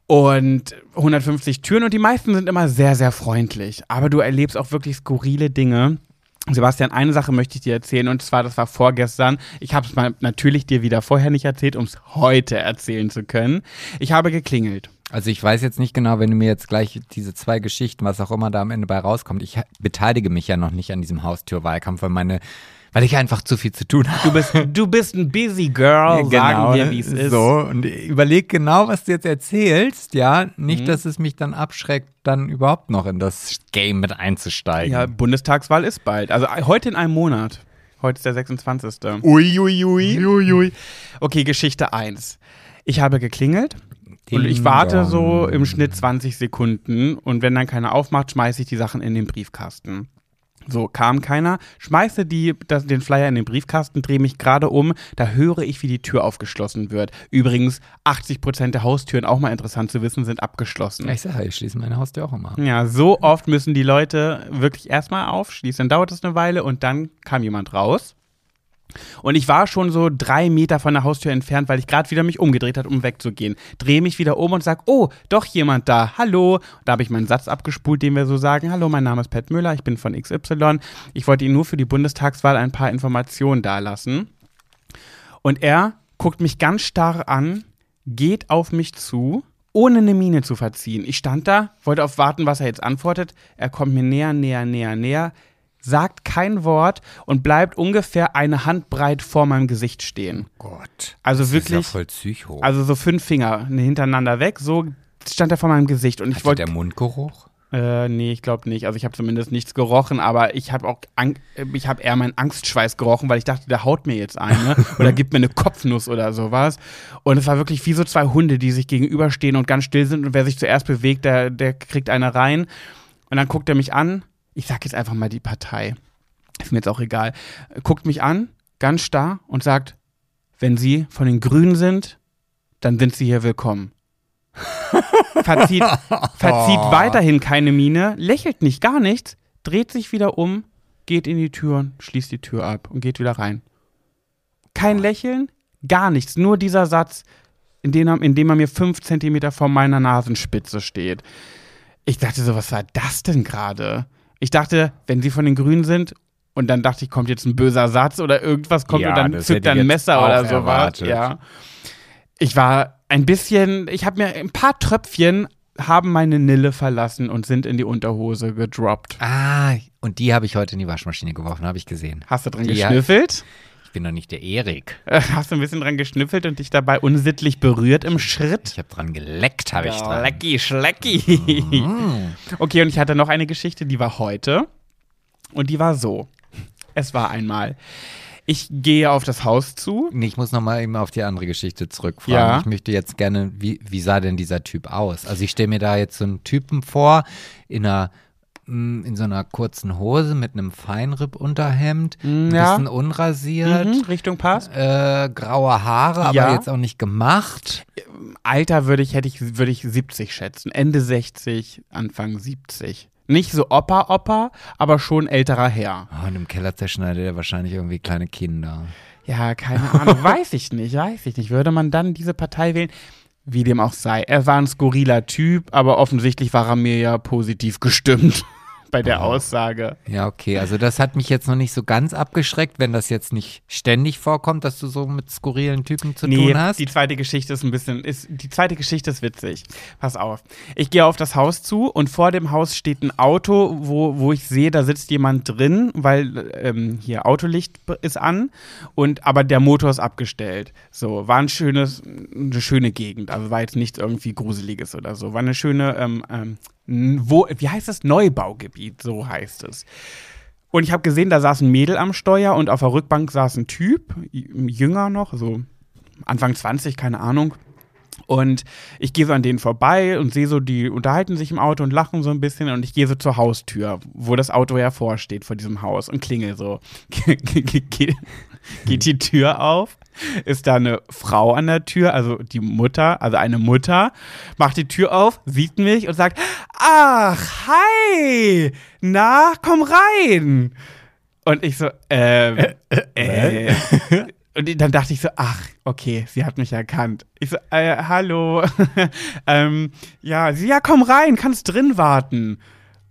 Und 150 Türen und die meisten sind immer sehr, sehr freundlich. Aber du erlebst auch wirklich skurrile Dinge. Sebastian, eine Sache möchte ich dir erzählen und zwar, das war vorgestern. Ich habe es mal natürlich dir wieder vorher nicht erzählt, um es heute erzählen zu können. Ich habe geklingelt. Also ich weiß jetzt nicht genau, wenn du mir jetzt gleich diese zwei Geschichten, was auch immer da am Ende bei rauskommt, ich beteilige mich ja noch nicht an diesem Haustürwahlkampf, weil meine, weil ich einfach zu viel zu tun habe. Du bist, du bist ein busy girl, sagen wir, wie es ist. Genau, So, und überleg genau, was du jetzt erzählst, ja. Nicht, Mhm. dass es mich dann abschreckt, dann überhaupt noch in das Game mit einzusteigen. Ja, Bundestagswahl ist bald. Also heute in einem Monat. Heute ist der 26. Uiuiui. Ui, ui. Uiui. Okay, Geschichte 1. Ich habe geklingelt und ich warte so im Schnitt 20 Sekunden und wenn dann keiner aufmacht, schmeiße ich die Sachen in den Briefkasten. So, kam keiner, schmeiße die, das, den Flyer in den Briefkasten, drehe mich gerade um, da höre ich, wie die Tür aufgeschlossen wird. Übrigens, 80% der Haustüren, auch mal interessant zu wissen, sind abgeschlossen. Ich sage, ich schließe meine Haustür auch immer. Ja, so oft müssen die Leute wirklich erstmal aufschließen. Dann dauert es eine Weile und dann kam jemand raus. Und ich war schon so drei Meter von der Haustür entfernt, weil ich gerade wieder mich umgedreht hat, um wegzugehen. Drehe mich wieder um und sag, oh, doch jemand da. Hallo. Da habe ich meinen Satz abgespult, den wir so sagen. Hallo, mein Name ist Pat Müller, ich bin von XY. Ich wollte Ihnen nur für die Bundestagswahl ein paar Informationen dalassen. Und er guckt mich ganz starr an, geht auf mich zu, ohne eine Miene zu verziehen. Ich stand da, wollte auf warten, was er jetzt antwortet. Er kommt mir näher, näher, näher, näher, sagt kein Wort und bleibt ungefähr eine Handbreit vor meinem Gesicht stehen. Gott. Also Das ist wirklich, ja voll Psycho. also so fünf Finger hintereinander weg, so stand er vor meinem Gesicht und ich wollte der Mundgeruch? äh, nee, ich glaube nicht. Also ich habe zumindest nichts gerochen, aber ich habe auch Ang ich habe eher meinen Angstschweiß gerochen, weil ich dachte, der haut mir jetzt eine oder gibt mir eine Kopfnuss oder sowas. Und es war wirklich wie so zwei Hunde, die sich gegenüberstehen und ganz still sind und wer sich zuerst bewegt, der, der kriegt eine rein. Und dann guckt er mich an. Ich sag jetzt einfach mal die Partei. Ist mir jetzt auch egal. Guckt mich an, ganz starr und sagt, wenn Sie von den Grünen sind, dann sind Sie hier willkommen verzieht, verzieht weiterhin keine Miene, lächelt nicht, gar nichts, dreht sich wieder um, geht in die Tür, schließt die Tür ab und geht wieder rein. Kein Lächeln, gar nichts, nur dieser Satz, in dem, er- in dem er mir fünf Zentimeter vor meiner Nasenspitze steht. Ich dachte so, was war das denn gerade? Ich dachte, wenn sie von den Grünen sind, und dann dachte ich, kommt jetzt ein böser Satz oder irgendwas kommt Ja, und dann zückt er ich ein Messer oder sowas. Ja. Ich war ein bisschen, ich habe mir ein paar Tröpfchen haben meine Nille verlassen und sind in die Unterhose gedroppt. Ah, und die habe ich heute in die Waschmaschine geworfen, habe ich gesehen. Hast du dran Ja. geschnüffelt? Ich bin doch nicht der Erik. Äh, Hast du ein bisschen dran geschnüffelt und dich dabei unsittlich berührt im Schritt? Ich habe dran geleckt, habe ich dran. Schlecki, schlecki. Mm. Okay, und ich hatte noch eine Geschichte, die war heute. Und die war so. Es war einmal. Ich gehe auf das Haus zu. Nee, ich muss noch mal eben auf die andere Geschichte zurückfragen. Ja. Ich möchte jetzt gerne, wie, wie sah denn dieser Typ aus? Also ich stelle mir da jetzt so einen Typen vor, in einer in so einer kurzen Hose mit einem Feinripp-Unterhemd, ein Mm, ja. bisschen unrasiert, Mhm, Richtung Pass. äh, graue Haare, aber Ja. jetzt auch nicht gemacht. Alter würde ich, hätte ich, würde ich 70 schätzen. Ende 60, Anfang 70. Nicht so Opa, Opa, aber schon älterer Herr. Oh, und im Keller zerschneidet er wahrscheinlich irgendwie kleine Kinder. Ja, keine Ahnung. weiß ich nicht, weiß ich nicht. Würde man dann diese Partei wählen? Wie dem auch sei. Er war ein skurriler Typ, aber offensichtlich war er mir ja positiv gestimmt bei der Aussage. Ja, okay. Also das hat mich jetzt noch nicht so ganz abgeschreckt, wenn das jetzt nicht ständig vorkommt, dass du so mit skurrilen Typen zu Nee, tun hast. die zweite Geschichte ist ein bisschen, ist, die zweite Geschichte ist witzig. Pass auf. Ich gehe auf das Haus zu und vor dem Haus steht ein Auto, wo, wo ich sehe, da sitzt jemand drin, weil ähm, hier Autolicht ist an und aber der Motor ist abgestellt. So, war ein schönes, eine schöne Gegend. Also war jetzt nichts irgendwie Gruseliges oder so. War eine schöne, ähm, ähm, wo, wie heißt das? Neubaugebiet, so heißt es. Und ich habe gesehen, da saß ein Mädel am Steuer und auf der Rückbank saß ein Typ, jünger noch, so Anfang 20, keine Ahnung. Und ich gehe so an denen vorbei und sehe so, die unterhalten sich im Auto und lachen so ein bisschen. Und ich gehe so zur Haustür, wo das Auto hervorsteht vor diesem Haus und klingel so. Ge- Geht die Tür auf, ist da eine Frau an der Tür, also die Mutter, also eine Mutter, macht die Tür auf, sieht mich und sagt: Ach, hi, na, komm rein. Und ich so, ähm, äh, und dann dachte ich so, ach, okay, sie hat mich erkannt. Ich so, äh, hallo, ähm, ja, sie, ja, komm rein, kannst drin warten.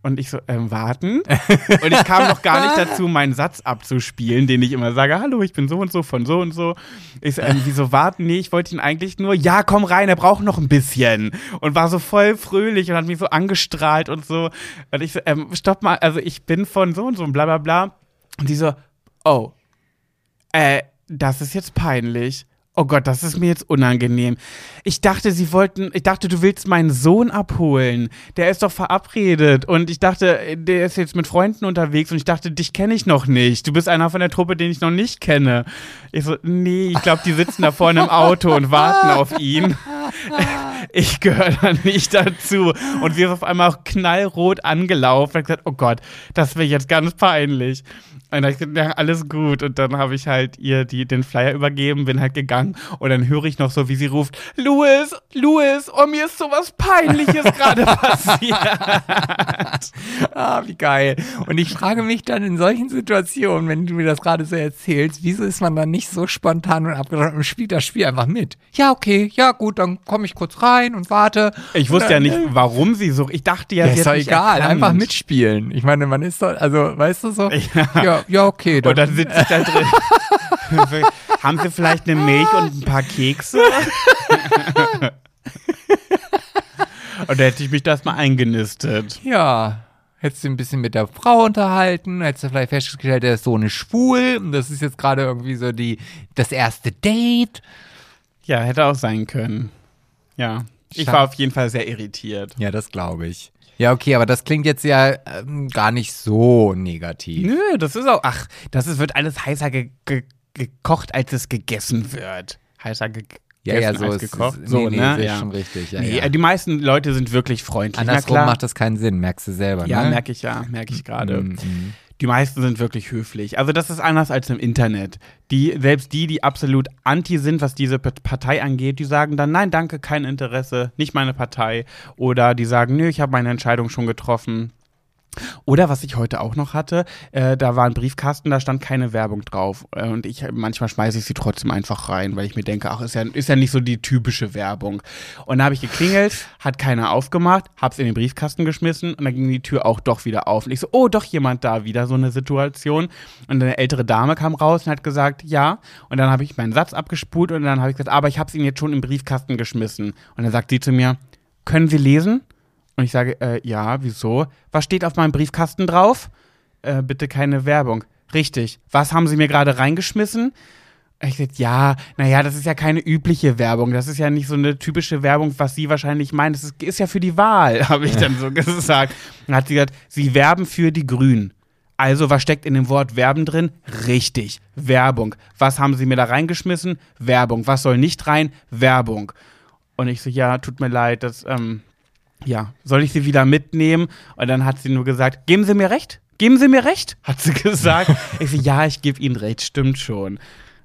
Und ich so, ähm, warten? Und ich kam noch gar nicht dazu, meinen Satz abzuspielen, den ich immer sage, hallo, ich bin so und so von so und so. Ich so, ähm, wieso warten? Nee, ich wollte ihn eigentlich nur, ja, komm rein, er braucht noch ein bisschen. Und war so voll fröhlich und hat mich so angestrahlt und so. Und ich so, ähm, stopp mal, also ich bin von so und so und bla bla bla. Und die so, oh, äh, das ist jetzt peinlich. Oh Gott, das ist mir jetzt unangenehm. Ich dachte, sie wollten, ich dachte, du willst meinen Sohn abholen. Der ist doch verabredet. Und ich dachte, der ist jetzt mit Freunden unterwegs und ich dachte, dich kenne ich noch nicht. Du bist einer von der Truppe, den ich noch nicht kenne. Ich so, nee, ich glaube, die sitzen da vorne im Auto und warten auf ihn. ich gehöre da nicht dazu. Und sie ist auf einmal auch knallrot angelaufen und gesagt, oh Gott, das wäre jetzt ganz peinlich. Und dann ich ja, alles gut. Und dann habe ich halt ihr die, den Flyer übergeben, bin halt gegangen und dann höre ich noch so, wie sie ruft, Louis, Louis, oh, mir ist sowas Peinliches gerade passiert. Ah, wie geil. Und ich frage mich dann in solchen Situationen, wenn du mir das gerade so erzählst, wieso ist man dann nicht so spontan und abgeschlossen und spielt das Spiel einfach mit? Ja, okay, ja gut, dann komme ich kurz rein und warte. Ich wusste ja nicht, warum sie so, ich dachte ja, Ja, sie ist doch egal, erkannt. einfach mitspielen. Ich meine, man ist doch, also, weißt du so? Ja. Ja, ja, okay. Und dann sitze ich da drin. Haben Sie vielleicht eine Milch und ein paar Kekse? und da hätte ich mich das mal eingenistet. Ja. Hättest du ein bisschen mit der Frau unterhalten, hättest du vielleicht festgestellt, der ist so eine schwul und das ist jetzt gerade irgendwie so die, das erste Date. Ja, hätte auch sein können. Ja. Ich war auf jeden Fall sehr irritiert. Ja, das glaube ich. Ja, okay, aber das klingt jetzt ja ähm, gar nicht so negativ. Nö, das ist auch. Ach, das ist, wird alles heißer ge ge gekocht, als es gegessen wird. Heißer ge Ja, ja, gegessen so ist gekocht. es. so, nee, nee, ne? ist ja. schon richtig. Ja, nee, ja. die meisten Leute sind wirklich freundlich. Andersrum klar. macht das keinen Sinn, merkst du selber, Ja, ne? merke ich ja, merke ich gerade. Mm, mm. Die meisten sind wirklich höflich. Also das ist anders als im Internet. Die, selbst die, die absolut anti sind, was diese Partei angeht, die sagen dann, nein, danke, kein Interesse, nicht meine Partei. Oder die sagen, nö, ich habe meine Entscheidung schon getroffen. Oder was ich heute auch noch hatte, äh, da war ein Briefkasten, da stand keine Werbung drauf. Äh, und ich manchmal schmeiße ich sie trotzdem einfach rein, weil ich mir denke, ach, ist ja, ist ja nicht so die typische Werbung. Und da habe ich geklingelt, hat keiner aufgemacht, hab's in den Briefkasten geschmissen und dann ging die Tür auch doch wieder auf. Und ich so, oh, doch jemand da, wieder so eine Situation. Und eine ältere Dame kam raus und hat gesagt, ja. Und dann habe ich meinen Satz abgespult und dann habe ich gesagt, aber ich habe ihn jetzt schon im Briefkasten geschmissen. Und dann sagt sie zu mir, können Sie lesen? Und ich sage, äh, ja, wieso? Was steht auf meinem Briefkasten drauf? Äh, bitte keine Werbung. Richtig. Was haben Sie mir gerade reingeschmissen? Ich sag, ja, naja, das ist ja keine übliche Werbung. Das ist ja nicht so eine typische Werbung, was Sie wahrscheinlich meinen. Das ist, ist ja für die Wahl, habe ich dann so gesagt. Dann hat sie gesagt, Sie werben für die Grünen. Also, was steckt in dem Wort Werben drin? Richtig, Werbung. Was haben Sie mir da reingeschmissen? Werbung. Was soll nicht rein? Werbung. Und ich so, ja, tut mir leid, das, ähm, ja, soll ich sie wieder mitnehmen? Und dann hat sie nur gesagt, geben Sie mir recht? Geben Sie mir recht? Hat sie gesagt. ich so, ja, ich gebe Ihnen recht, stimmt schon.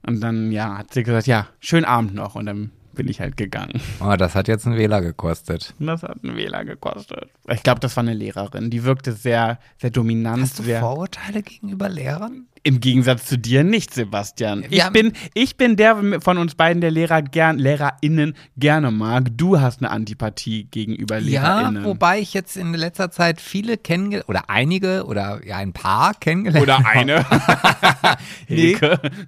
Und dann, ja, hat sie gesagt, ja, schönen Abend noch. Und dann bin ich halt gegangen. Oh, das hat jetzt einen Wähler gekostet. Das hat einen Wähler gekostet. Ich glaube, das war eine Lehrerin. Die wirkte sehr, sehr dominant. Hast du sehr, Vorurteile gegenüber Lehrern? Im Gegensatz zu dir nicht, Sebastian. Wir Ich bin, ich bin der von uns beiden, der Lehrer gern, LehrerInnen gerne mag. Du hast eine Antipathie gegenüber Ja, LehrerInnen. wobei ich jetzt in letzter Zeit viele kennengelernt, oder einige, oder ja, ein paar kennengelernt Oder eine. Nee.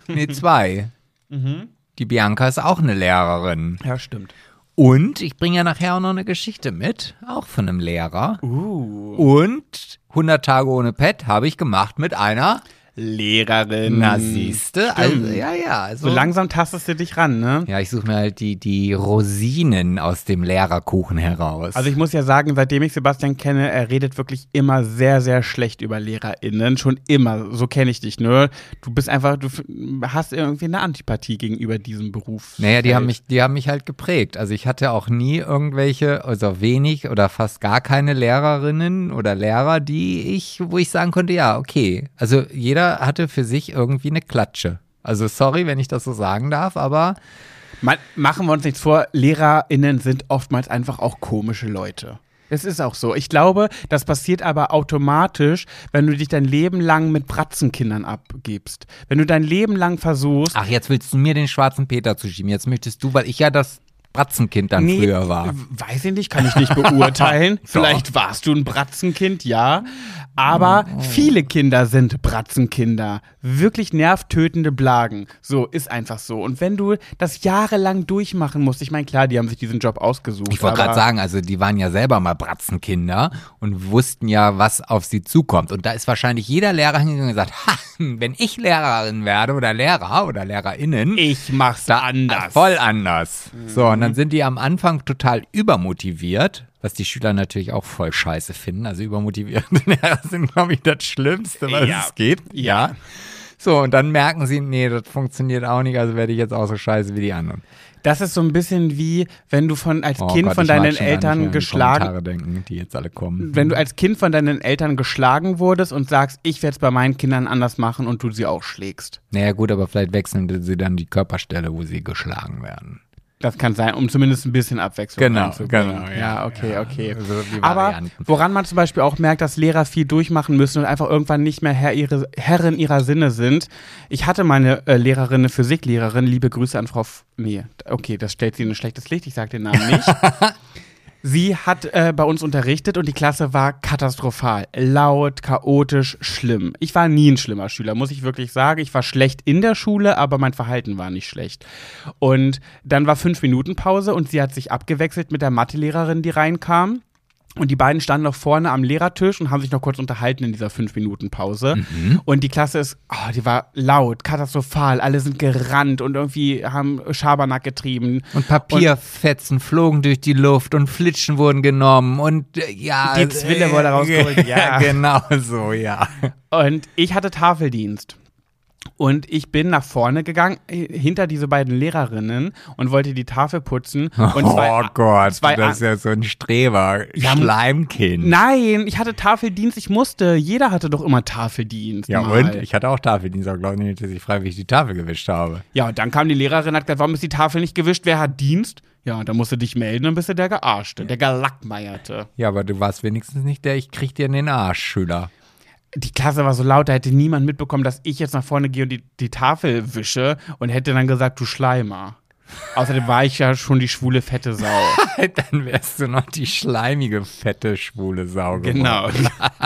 Nee, zwei. Die Bianca ist auch eine Lehrerin. Ja, stimmt. Und ich bringe ja nachher auch noch eine Geschichte mit, auch von einem Lehrer. Uh. Und 100 Tage ohne Pet habe ich gemacht mit einer. Lehrerin. Na, siehste, also, ja, ja. Also, So langsam tastest du dich ran, ne? ja, ich suche mir halt die, die Rosinen aus dem Lehrerkuchen heraus. Also ich muss ja sagen, seitdem ich Sebastian kenne, er redet wirklich immer sehr, sehr schlecht über LehrerInnen. Schon immer. So kenne ich dich, ne? Du bist einfach, du hast irgendwie eine Antipathie gegenüber diesem Beruf. Naja, die haben mich, die haben mich halt geprägt. Also ich hatte auch nie irgendwelche, also wenig oder fast gar keine Lehrerinnen oder Lehrer, die ich, wo ich sagen konnte, ja, okay. Also jeder hatte für sich irgendwie eine Klatsche. Also sorry, wenn ich das so sagen darf, aber Ma- Machen wir uns nichts vor, LehrerInnen sind oftmals einfach auch komische Leute. Es ist auch so. Ich glaube, das passiert aber automatisch, wenn du dich dein Leben lang mit Bratzenkindern abgibst. Wenn du dein Leben lang versuchst, ach, jetzt willst du mir den schwarzen Peter zuschieben. Jetzt möchtest du, weil ich ja das Bratzenkind dann Nee, früher war. Weiß ich nicht, kann ich nicht beurteilen. Vielleicht warst du ein Bratzenkind, ja. Aber Oh. viele Kinder sind Bratzenkinder. Wirklich nervtötende Blagen. So, ist einfach so. Und wenn du das jahrelang durchmachen musst, ich meine, klar, die haben sich diesen Job ausgesucht. Ich wollte gerade sagen, also die waren ja selber mal Bratzenkinder und wussten ja, was auf sie zukommt. Und da ist wahrscheinlich jeder Lehrer hingegangen und gesagt, ha, wenn ich Lehrerin werde oder Lehrer oder LehrerInnen, Ich mach's da anders. voll anders. So, und dann sind die am Anfang total übermotiviert, was die Schüler natürlich auch voll scheiße finden. Also übermotivierte Lehrer sind, glaube ich, das Schlimmste, was Ja. es geht. Ja. So, und dann merken sie, nee, das funktioniert auch nicht, also werde ich jetzt auch so scheiße wie die anderen. Das ist so ein bisschen wie, wenn du von als Oh Kind Gott, von deinen Eltern geschlagen, denken, die jetzt alle kommen. wenn du als Kind von deinen Eltern geschlagen wurdest und sagst, ich werde es bei meinen Kindern anders machen und du sie auch schlägst. Naja, gut, aber vielleicht wechseln sie dann die Körperstelle, wo sie geschlagen werden. Das kann sein, um zumindest ein bisschen Abwechslung Genau, genau, Ja, ja, okay, ja. okay. Also Aber woran man zum Beispiel auch merkt, dass Lehrer viel durchmachen müssen und einfach irgendwann nicht mehr Herr ihre, Herrin ihrer Sinne sind. Ich hatte meine äh, Lehrerin, eine Physiklehrerin, liebe Grüße an Frau. F nee, okay, das stellt sie in ein schlechtes Licht, ich sage den Namen nicht. Sie hat äh, bei uns unterrichtet und die Klasse war katastrophal. Laut, chaotisch, schlimm. Ich war nie ein schlimmer Schüler, muss ich wirklich sagen. Ich war schlecht in der Schule, aber mein Verhalten war nicht schlecht. Und dann war fünf Minuten Pause und sie hat sich abgewechselt mit der Mathelehrerin, die reinkam. Und die beiden standen noch vorne am Lehrertisch und haben sich noch kurz unterhalten in dieser fünf Minuten Pause. Und die Klasse ist, oh, die war laut, katastrophal. Alle sind gerannt und irgendwie haben Schabernack getrieben. Und Papierfetzen flogen durch die Luft und Flitschen wurden genommen und äh, ja. Die Zwille wurde rausgeholt, ja. genau so, ja. Und ich hatte Tafeldienst. Und ich bin nach vorne gegangen, äh, hinter diese beiden Lehrerinnen und wollte die Tafel putzen. Und zwei, oh Gott, zwei das ist ja so ein Streber. Ja, Schleimkind. Nein, ich hatte Tafeldienst, ich musste. Jeder hatte doch immer Tafeldienst. ja, mal. und? Ich hatte auch Tafeldienst, aber glaube nicht, dass ich freiwillig die Tafel gewischt habe. Ja, und dann kam die Lehrerin und hat gesagt, warum ist die Tafel nicht gewischt? Wer hat Dienst? Ja, und dann musst du dich melden und bist du der Gearschte, der Gelackmeierte. Ja, aber du warst wenigstens nicht der Ich krieg dir in den Arsch, Schüler. Die Klasse war so laut, da hätte niemand mitbekommen, dass ich jetzt nach vorne gehe und die, die Tafel wische und hätte dann gesagt, du Schleimer. Außerdem war ich ja schon die schwule, fette Sau. Dann wärst du noch die schleimige, fette, schwule Sau geworden. Genau.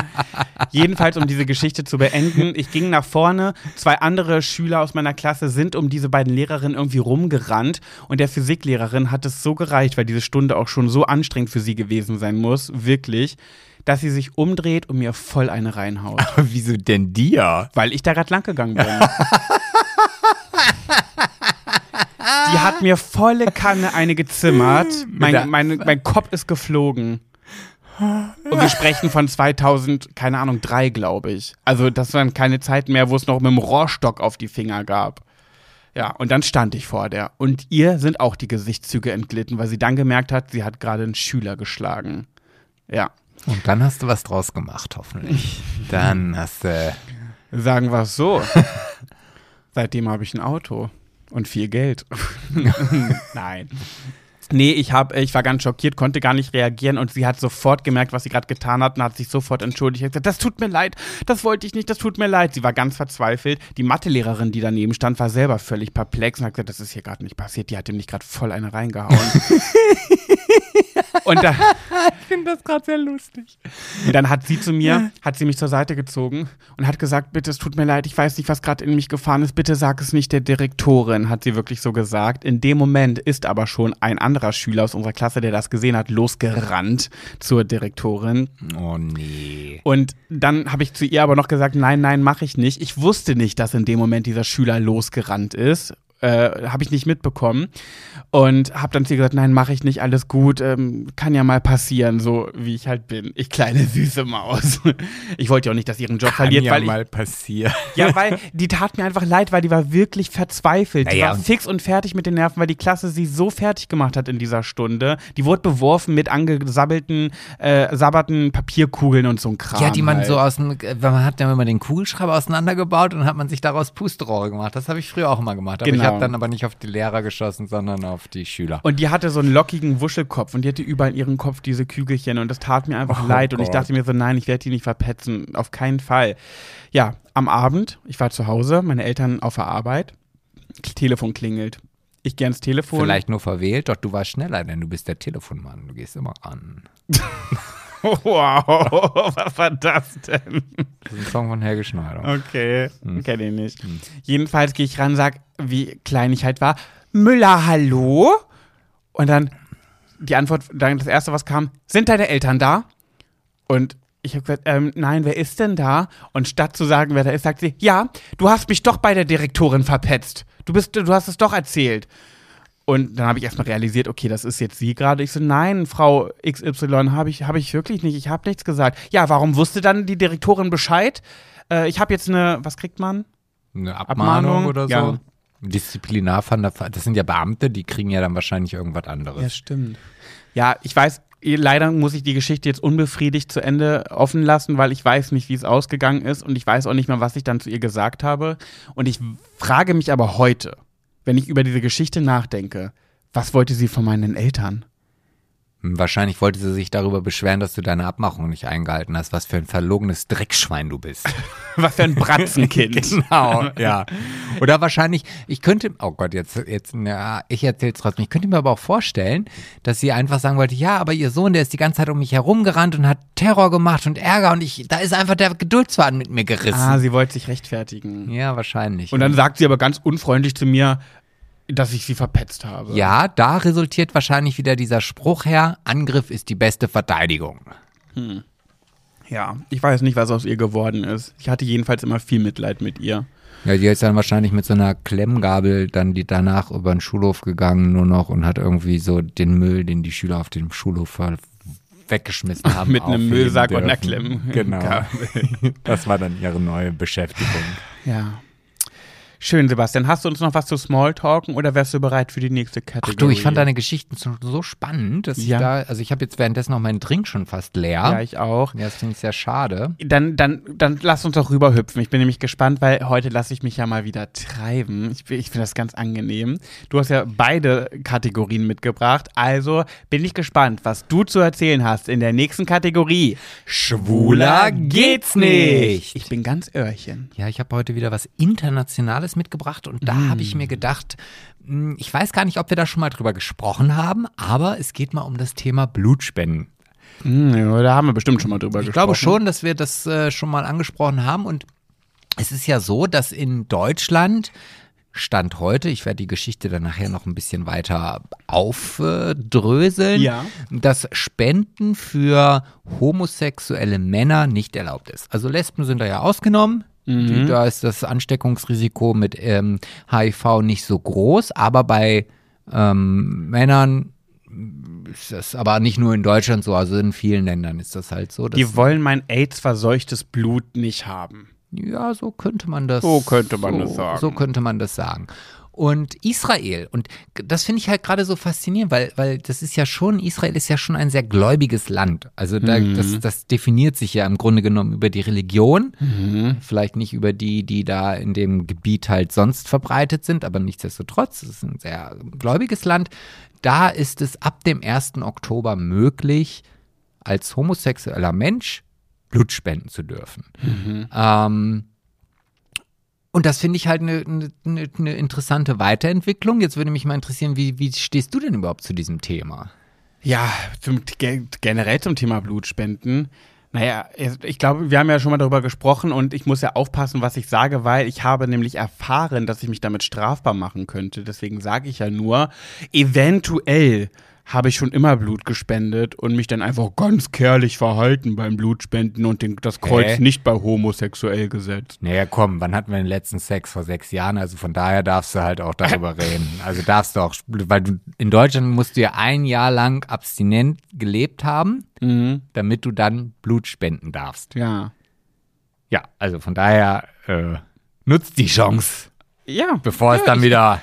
Jedenfalls, um diese Geschichte zu beenden, ich ging nach vorne, zwei andere Schüler aus meiner Klasse sind um diese beiden Lehrerinnen irgendwie rumgerannt und der Physiklehrerin hat es so gereicht, weil diese Stunde auch schon so anstrengend für sie gewesen sein muss, wirklich, dass sie sich umdreht und mir voll eine reinhaut. Aber wieso denn dir? Weil ich da gerade lang gegangen bin. Die hat mir volle Kanne eine gezimmert. Mein, mein, mein Kopf ist geflogen. Und wir sprechen von 2000, keine Ahnung, drei, glaube ich. Also das waren keine Zeit mehr, wo es noch mit dem Rohrstock auf die Finger gab. Ja, und dann stand ich vor der. Und ihr sind auch die Gesichtszüge entglitten, weil sie dann gemerkt hat, sie hat gerade einen Schüler geschlagen. Ja, Und dann hast du was draus gemacht, hoffentlich. Dann hast du. sagen wir es so. Seitdem habe ich ein Auto und viel Geld. Nein. Nee, ich, hab, ich war ganz schockiert, konnte gar nicht reagieren und sie hat sofort gemerkt, was sie gerade getan hat und hat sich sofort entschuldigt. Hat gesagt, das tut mir leid, das wollte ich nicht, das tut mir leid. Sie war ganz verzweifelt. Die Mathelehrerin, die daneben stand, war selber völlig perplex und hat gesagt, das ist hier gerade nicht passiert. Die hat ihm nicht gerade voll eine reingehauen. und da, Ich finde das gerade sehr lustig. und dann hat sie zu mir, hat sie mich zur Seite gezogen und hat gesagt, bitte, es tut mir leid, ich weiß nicht, was gerade in mich gefahren ist, bitte sag es nicht der Direktorin, hat sie wirklich so gesagt. In dem Moment ist aber schon ein anderer Schüler aus unserer Klasse, der das gesehen hat, losgerannt zur Direktorin. Oh nee. Und dann habe ich zu ihr aber noch gesagt, nein, nein, mache ich nicht. Ich wusste nicht, dass in dem Moment dieser Schüler losgerannt ist. Äh, habe ich nicht mitbekommen und habe dann zu ihr gesagt, nein, mache ich nicht, alles gut, ähm, kann ja mal passieren, so wie ich halt bin. Ich kleine süße Maus. Ich wollte ja auch nicht, dass ihren Job Kann verliert, ja weil mal passieren. ich, ja, weil die tat mir einfach leid, weil die war wirklich verzweifelt. Die Naja, war und- fix und fertig mit den Nerven, weil die Klasse sie so fertig gemacht hat in dieser Stunde. Die wurde beworfen mit angesabbelten, äh, sabberten Papierkugeln und so ein Kram. Ja, die man halt. so aus dem, man hat ja immer den Kugelschreiber auseinandergebaut und hat man sich daraus Pusterohre gemacht. Das habe ich früher auch immer gemacht. Aber ich Genau. Habe dann aber nicht auf die Lehrer geschossen, sondern auf die Schüler. Und die hatte so einen lockigen Wuschelkopf und die hatte überall in ihrem Kopf diese Kügelchen und das tat mir einfach Oh leid. Und ich Gott. dachte mir so, nein, ich werde die nicht verpetzen. Auf keinen Fall. Ja, am Abend, ich war zu Hause, meine Eltern auf der Arbeit. Telefon klingelt. Ich gehe ans Telefon. Vielleicht nur verwählt, doch du warst schneller, denn du bist der Telefonmann. Du gehst immer an. Wow, was war das denn? Das ist ein Song von Helge Schneider. Okay, Hm. kenne ich nicht. Jedenfalls gehe ich ran, sag, wie klein ich halt war. Müller, hallo? Und dann die Antwort, dann das erste, was kam, sind deine Eltern da? Und ich habe gesagt, ähm, nein, wer ist denn da? Und statt zu sagen, wer da ist, sagt sie, ja, du hast mich doch bei der Direktorin verpetzt. Du bist, du hast es doch erzählt. Und dann habe ich erstmal realisiert, okay, das ist jetzt sie gerade. Ich so, nein, Frau XY, habe ich, hab ich wirklich nicht. Ich habe nichts gesagt. Ja, warum wusste dann die Direktorin Bescheid? Äh, ich habe jetzt eine, was kriegt man? Eine Abmahnung, oder so. Ja. Disziplinarverfahren, das sind ja Beamte, die kriegen ja dann wahrscheinlich irgendwas anderes. Ja, stimmt. Ja, ich weiß, leider muss ich die Geschichte jetzt unbefriedigt zu Ende offen lassen, weil ich weiß nicht, wie es ausgegangen ist und ich weiß auch nicht mehr, was ich dann zu ihr gesagt habe. Und ich frage mich aber heute, wenn ich über diese Geschichte nachdenke, was wollte sie von meinen Eltern? Wahrscheinlich wollte sie sich darüber beschweren, dass du deine Abmachung nicht eingehalten hast. Was für ein verlogenes Dreckschwein du bist. Was für ein Bratzenkind. genau, ja. Oder wahrscheinlich, ich könnte, oh Gott, jetzt, jetzt, ja, ich erzähl's trotzdem. Ich könnte mir aber auch vorstellen, dass sie einfach sagen wollte, ja, aber ihr Sohn, der ist die ganze Zeit um mich herumgerannt und hat Terror gemacht und Ärger und ich, da ist einfach der Geduldsfaden mit mir gerissen. Ah, sie wollte sich rechtfertigen. Ja, wahrscheinlich. Und dann sagt sie aber ganz unfreundlich zu mir, dass ich sie verpetzt habe. ja, da resultiert wahrscheinlich wieder dieser Spruch her, Angriff ist die beste Verteidigung. Ja, ich weiß nicht, was aus ihr geworden ist. Ich hatte jedenfalls immer viel Mitleid mit ihr. Ja, die ist dann wahrscheinlich mit so einer Klemmgabel dann die danach über den Schulhof gegangen nur noch und hat irgendwie so den Müll, den die Schüler auf dem Schulhof weggeschmissen haben. Mit einem Müllsack und einer dürfen. Klemm- Genau. Das war dann ihre neue Beschäftigung. Ja. Schön, Sebastian. Hast du uns noch was zu Smalltalken oder wärst du bereit für die nächste Kategorie? Ach du, ich fand deine Geschichten so, spannend, dass Ja. ich da, also ich habe jetzt währenddessen noch meinen Drink schon fast leer. Ja, ich auch. Ja, das finde ich sehr schade. Dann, dann, dann lass uns doch rüberhüpfen. Ich bin nämlich gespannt, weil heute lasse ich mich ja mal wieder treiben. Ich, ich finde das ganz angenehm. Du hast ja beide Kategorien mitgebracht. Also bin ich gespannt, was du zu erzählen hast in der nächsten Kategorie. Schwuler geht's nicht. Ich bin ganz Öhrchen. Ja, ich habe heute wieder was Internationales mitgebracht und da habe ich mir gedacht, mh, ich weiß gar nicht, ob wir da schon mal drüber gesprochen haben, aber es geht mal um das Thema Blutspenden. Hm, ja, da haben wir bestimmt schon mal drüber Ich gesprochen. glaube schon, dass wir das äh, schon mal angesprochen haben und es ist ja so, dass in Deutschland Stand heute, ich werde die Geschichte dann nachher noch ein bisschen weiter aufdröseln, Ja. dass Spenden für homosexuelle Männer nicht erlaubt ist. Also Lesben sind da ja ausgenommen. Die, da ist das Ansteckungsrisiko mit ähm, HIV nicht so groß, aber bei ähm, Männern ist das aber nicht nur in Deutschland so, also in vielen Ländern ist das halt so. Die wollen mein AIDS-verseuchtes Blut nicht haben. ja, so könnte man das. So könnte man so, das sagen. So könnte man das sagen. Und Israel, und das finde ich halt gerade so faszinierend, weil, weil das ist ja schon, Israel ist ja schon ein sehr gläubiges Land. Also da, Mhm. das, das definiert sich ja im Grunde genommen über die Religion. Mhm. Vielleicht nicht über die, die da in dem Gebiet halt sonst verbreitet sind, aber nichtsdestotrotz, es ist ein sehr gläubiges Land. Da ist es ab dem 1. Oktober möglich, als homosexueller Mensch Blut spenden zu dürfen. Ähm, und das finde ich halt eine ne, ne interessante Weiterentwicklung. Jetzt würde mich mal interessieren, wie, wie stehst du denn überhaupt zu diesem Thema? Ja, zum, ge- generell zum Thema Blutspenden. Naja, ich glaube, wir haben ja schon mal darüber gesprochen und ich muss ja aufpassen, was ich sage, weil ich habe nämlich erfahren, dass ich mich damit strafbar machen könnte. Deswegen sage ich ja nur, eventuell habe ich schon immer Blut gespendet und mich dann einfach ganz kärlich verhalten beim Blutspenden und den, das Kreuz Hä? nicht bei homosexuell gesetzt. Naja, komm, wann hatten wir den letzten Sex? Vor sechs Jahren. Also von daher darfst du halt auch darüber reden. Also darfst du auch, weil du in Deutschland musst du ja ein Jahr lang abstinent gelebt haben, Mhm. damit du dann Blut spenden darfst. Ja. Ja, also von daher äh, nutzt die Chance, Ja. bevor es ja, dann ich, wieder.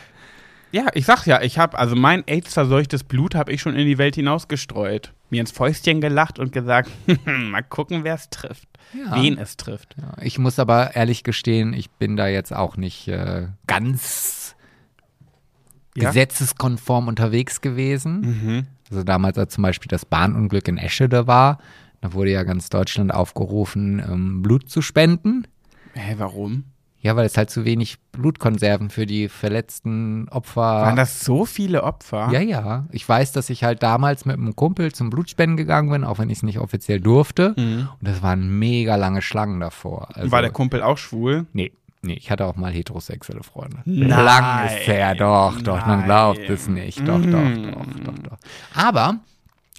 Ja, ich sag ja, ich habe also mein AIDS-verseuchtes Blut habe ich schon in die Welt hinausgestreut. Mir ins Fäustchen gelacht und gesagt, mal gucken, wer es trifft. Ja. Wen es trifft. Ja, ich muss aber ehrlich gestehen, ich bin da jetzt auch nicht äh, ganz Ja? gesetzeskonform unterwegs gewesen. Mhm. Also damals, als zum Beispiel das Bahnunglück in Eschede war, da wurde ja ganz Deutschland aufgerufen, ähm, Blut zu spenden. Hä, warum? Ja, weil es halt zu wenig Blutkonserven für die verletzten Opfer. Waren das so viele Opfer? ja, ja. Ich weiß, dass ich halt damals mit einem Kumpel zum Blutspenden gegangen bin, auch wenn ich es nicht offiziell durfte. Und das waren mega lange Schlangen davor. Also, Mhm. War der Kumpel auch schwul? Nee, nee, ich hatte auch mal heterosexuelle Freunde. Nein. Lang ist her, doch, doch, man Nein. glaubt es nicht. Doch, Mm. doch, doch, doch, doch. Aber,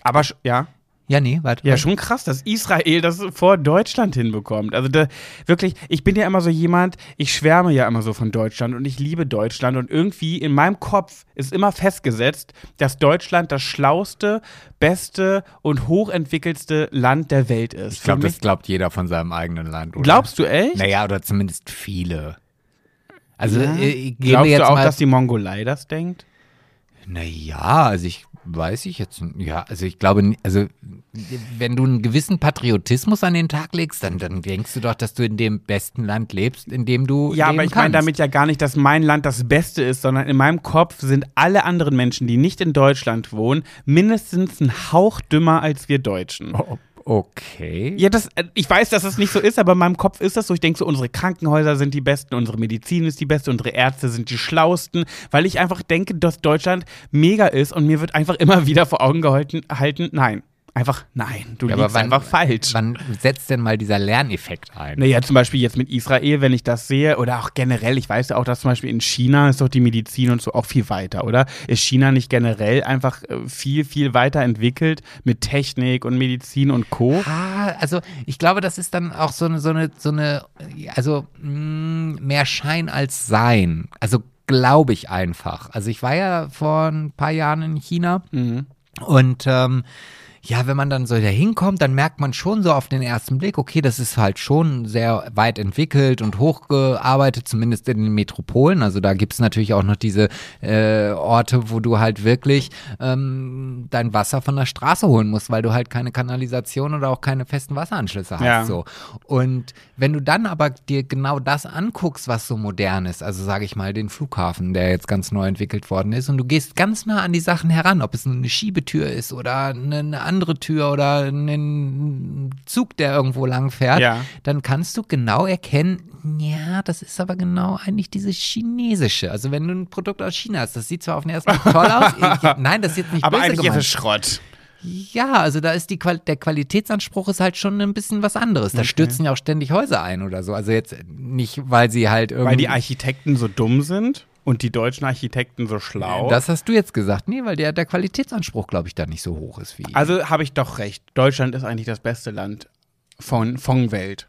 Aber ja. Ja, nee, warte. Ja, schon krass, dass Israel das vor Deutschland hinbekommt. Also da, wirklich, ich bin ja immer so jemand, ich schwärme ja immer so von Deutschland und ich liebe Deutschland und irgendwie in meinem Kopf ist immer festgesetzt, dass Deutschland das schlauste, beste und hochentwickelste Land der Welt ist. Ich glaube, das glaubt jeder von seinem eigenen Land, oder? glaubst du echt? Naja, oder zumindest viele. Also Ja. äh, gehen Glaubst wir jetzt du auch, mal. dass die Mongolei das denkt? naja, also ich weiß ich jetzt, ja, also ich glaube, also wenn du einen gewissen Patriotismus an den Tag legst, dann, dann denkst du doch, dass du in dem besten Land lebst, in dem du Ja, aber ich meine damit ja gar nicht, dass mein Land das Beste ist, sondern in meinem Kopf sind alle anderen Menschen, die nicht in Deutschland wohnen, mindestens ein Hauch dümmer als wir Deutschen. Oh, Okay. Ja, das, äh, ich weiß, dass es nicht so ist, aber in meinem Kopf ist das so. Ich denke so, unsere Krankenhäuser sind die besten, unsere Medizin ist die beste, unsere Ärzte sind die schlausten, weil ich einfach denke, dass Deutschland mega ist und mir wird einfach immer wieder vor Augen gehalten, halten, nein. Einfach nein, du Ja, liegst einfach falsch. Wann setzt denn mal dieser Lerneffekt ein? Naja, zum Beispiel jetzt mit Israel, wenn ich das sehe, oder auch generell, ich weiß ja auch, dass zum Beispiel in China ist doch die Medizin und so auch viel weiter, oder? Ist China nicht generell einfach äh, viel, viel weiter entwickelt mit Technik und Medizin und Co.? Ah, also ich glaube, das ist dann auch so eine, so eine, so eine, also mh, mehr Schein als Sein. Also glaube ich einfach. Also ich war ja vor ein paar Jahren in China Mhm. und ähm, ja, wenn man dann so da hinkommt, dann merkt man schon so auf den ersten Blick, okay, das ist halt schon sehr weit entwickelt und hochgearbeitet, zumindest in den Metropolen. Also da gibt es natürlich auch noch diese äh, Orte, wo du halt wirklich ähm, dein Wasser von der Straße holen musst, weil du halt keine Kanalisation oder auch keine festen Wasseranschlüsse hast. Ja. So. Und wenn du dann aber dir genau das anguckst, was so modern ist, also sage ich mal den Flughafen, der jetzt ganz neu entwickelt worden ist, und du gehst ganz nah an die Sachen heran, ob es eine Schiebetür ist oder eine, eine andere Tür oder ein Zug, der irgendwo lang fährt, Ja. dann kannst du genau erkennen, ja, das ist aber genau eigentlich dieses chinesische. Also wenn du ein Produkt aus China hast, das sieht zwar auf den ersten Blick toll aus, ich, nein, das ist jetzt nicht Aber eigentlich gemeint. ist es Schrott. Ja, also da ist die Qual der Qualitätsanspruch ist halt schon ein bisschen was anderes. Da stürzen ja auch ständig Häuser ein oder so. Also jetzt nicht, weil sie halt irgendwie. Weil die Architekten so dumm sind und die deutschen Architekten so schlau. das hast du jetzt gesagt. Nee, weil der, der Qualitätsanspruch, glaube ich, da nicht so hoch ist wie. also habe ich doch recht. Deutschland ist eigentlich das beste Land von, von Welt.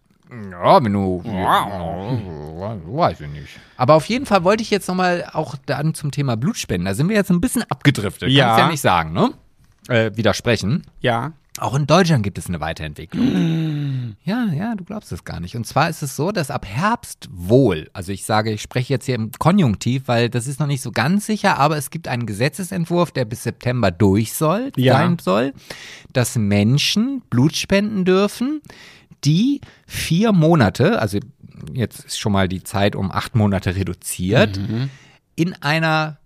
Ja, wenn du. Weiß ich nicht. Aber auf jeden Fall wollte ich jetzt nochmal auch dann zum Thema Blutspenden. Da sind wir jetzt ein bisschen abgedriftet. Ja. Kannst ja nicht sagen, ne? Äh, widersprechen. Ja. Auch in Deutschland gibt es eine Weiterentwicklung. Ja, ja, du glaubst es gar nicht. Und zwar ist es so, dass ab Herbst wohl, also ich sage, ich spreche jetzt hier im Konjunktiv, weil das ist noch nicht so ganz sicher, aber es gibt einen Gesetzesentwurf, der bis September durch soll, Ja. sein soll, dass Menschen Blut spenden dürfen, die vier Monate, also jetzt ist schon mal die Zeit um acht Monate reduziert, in einer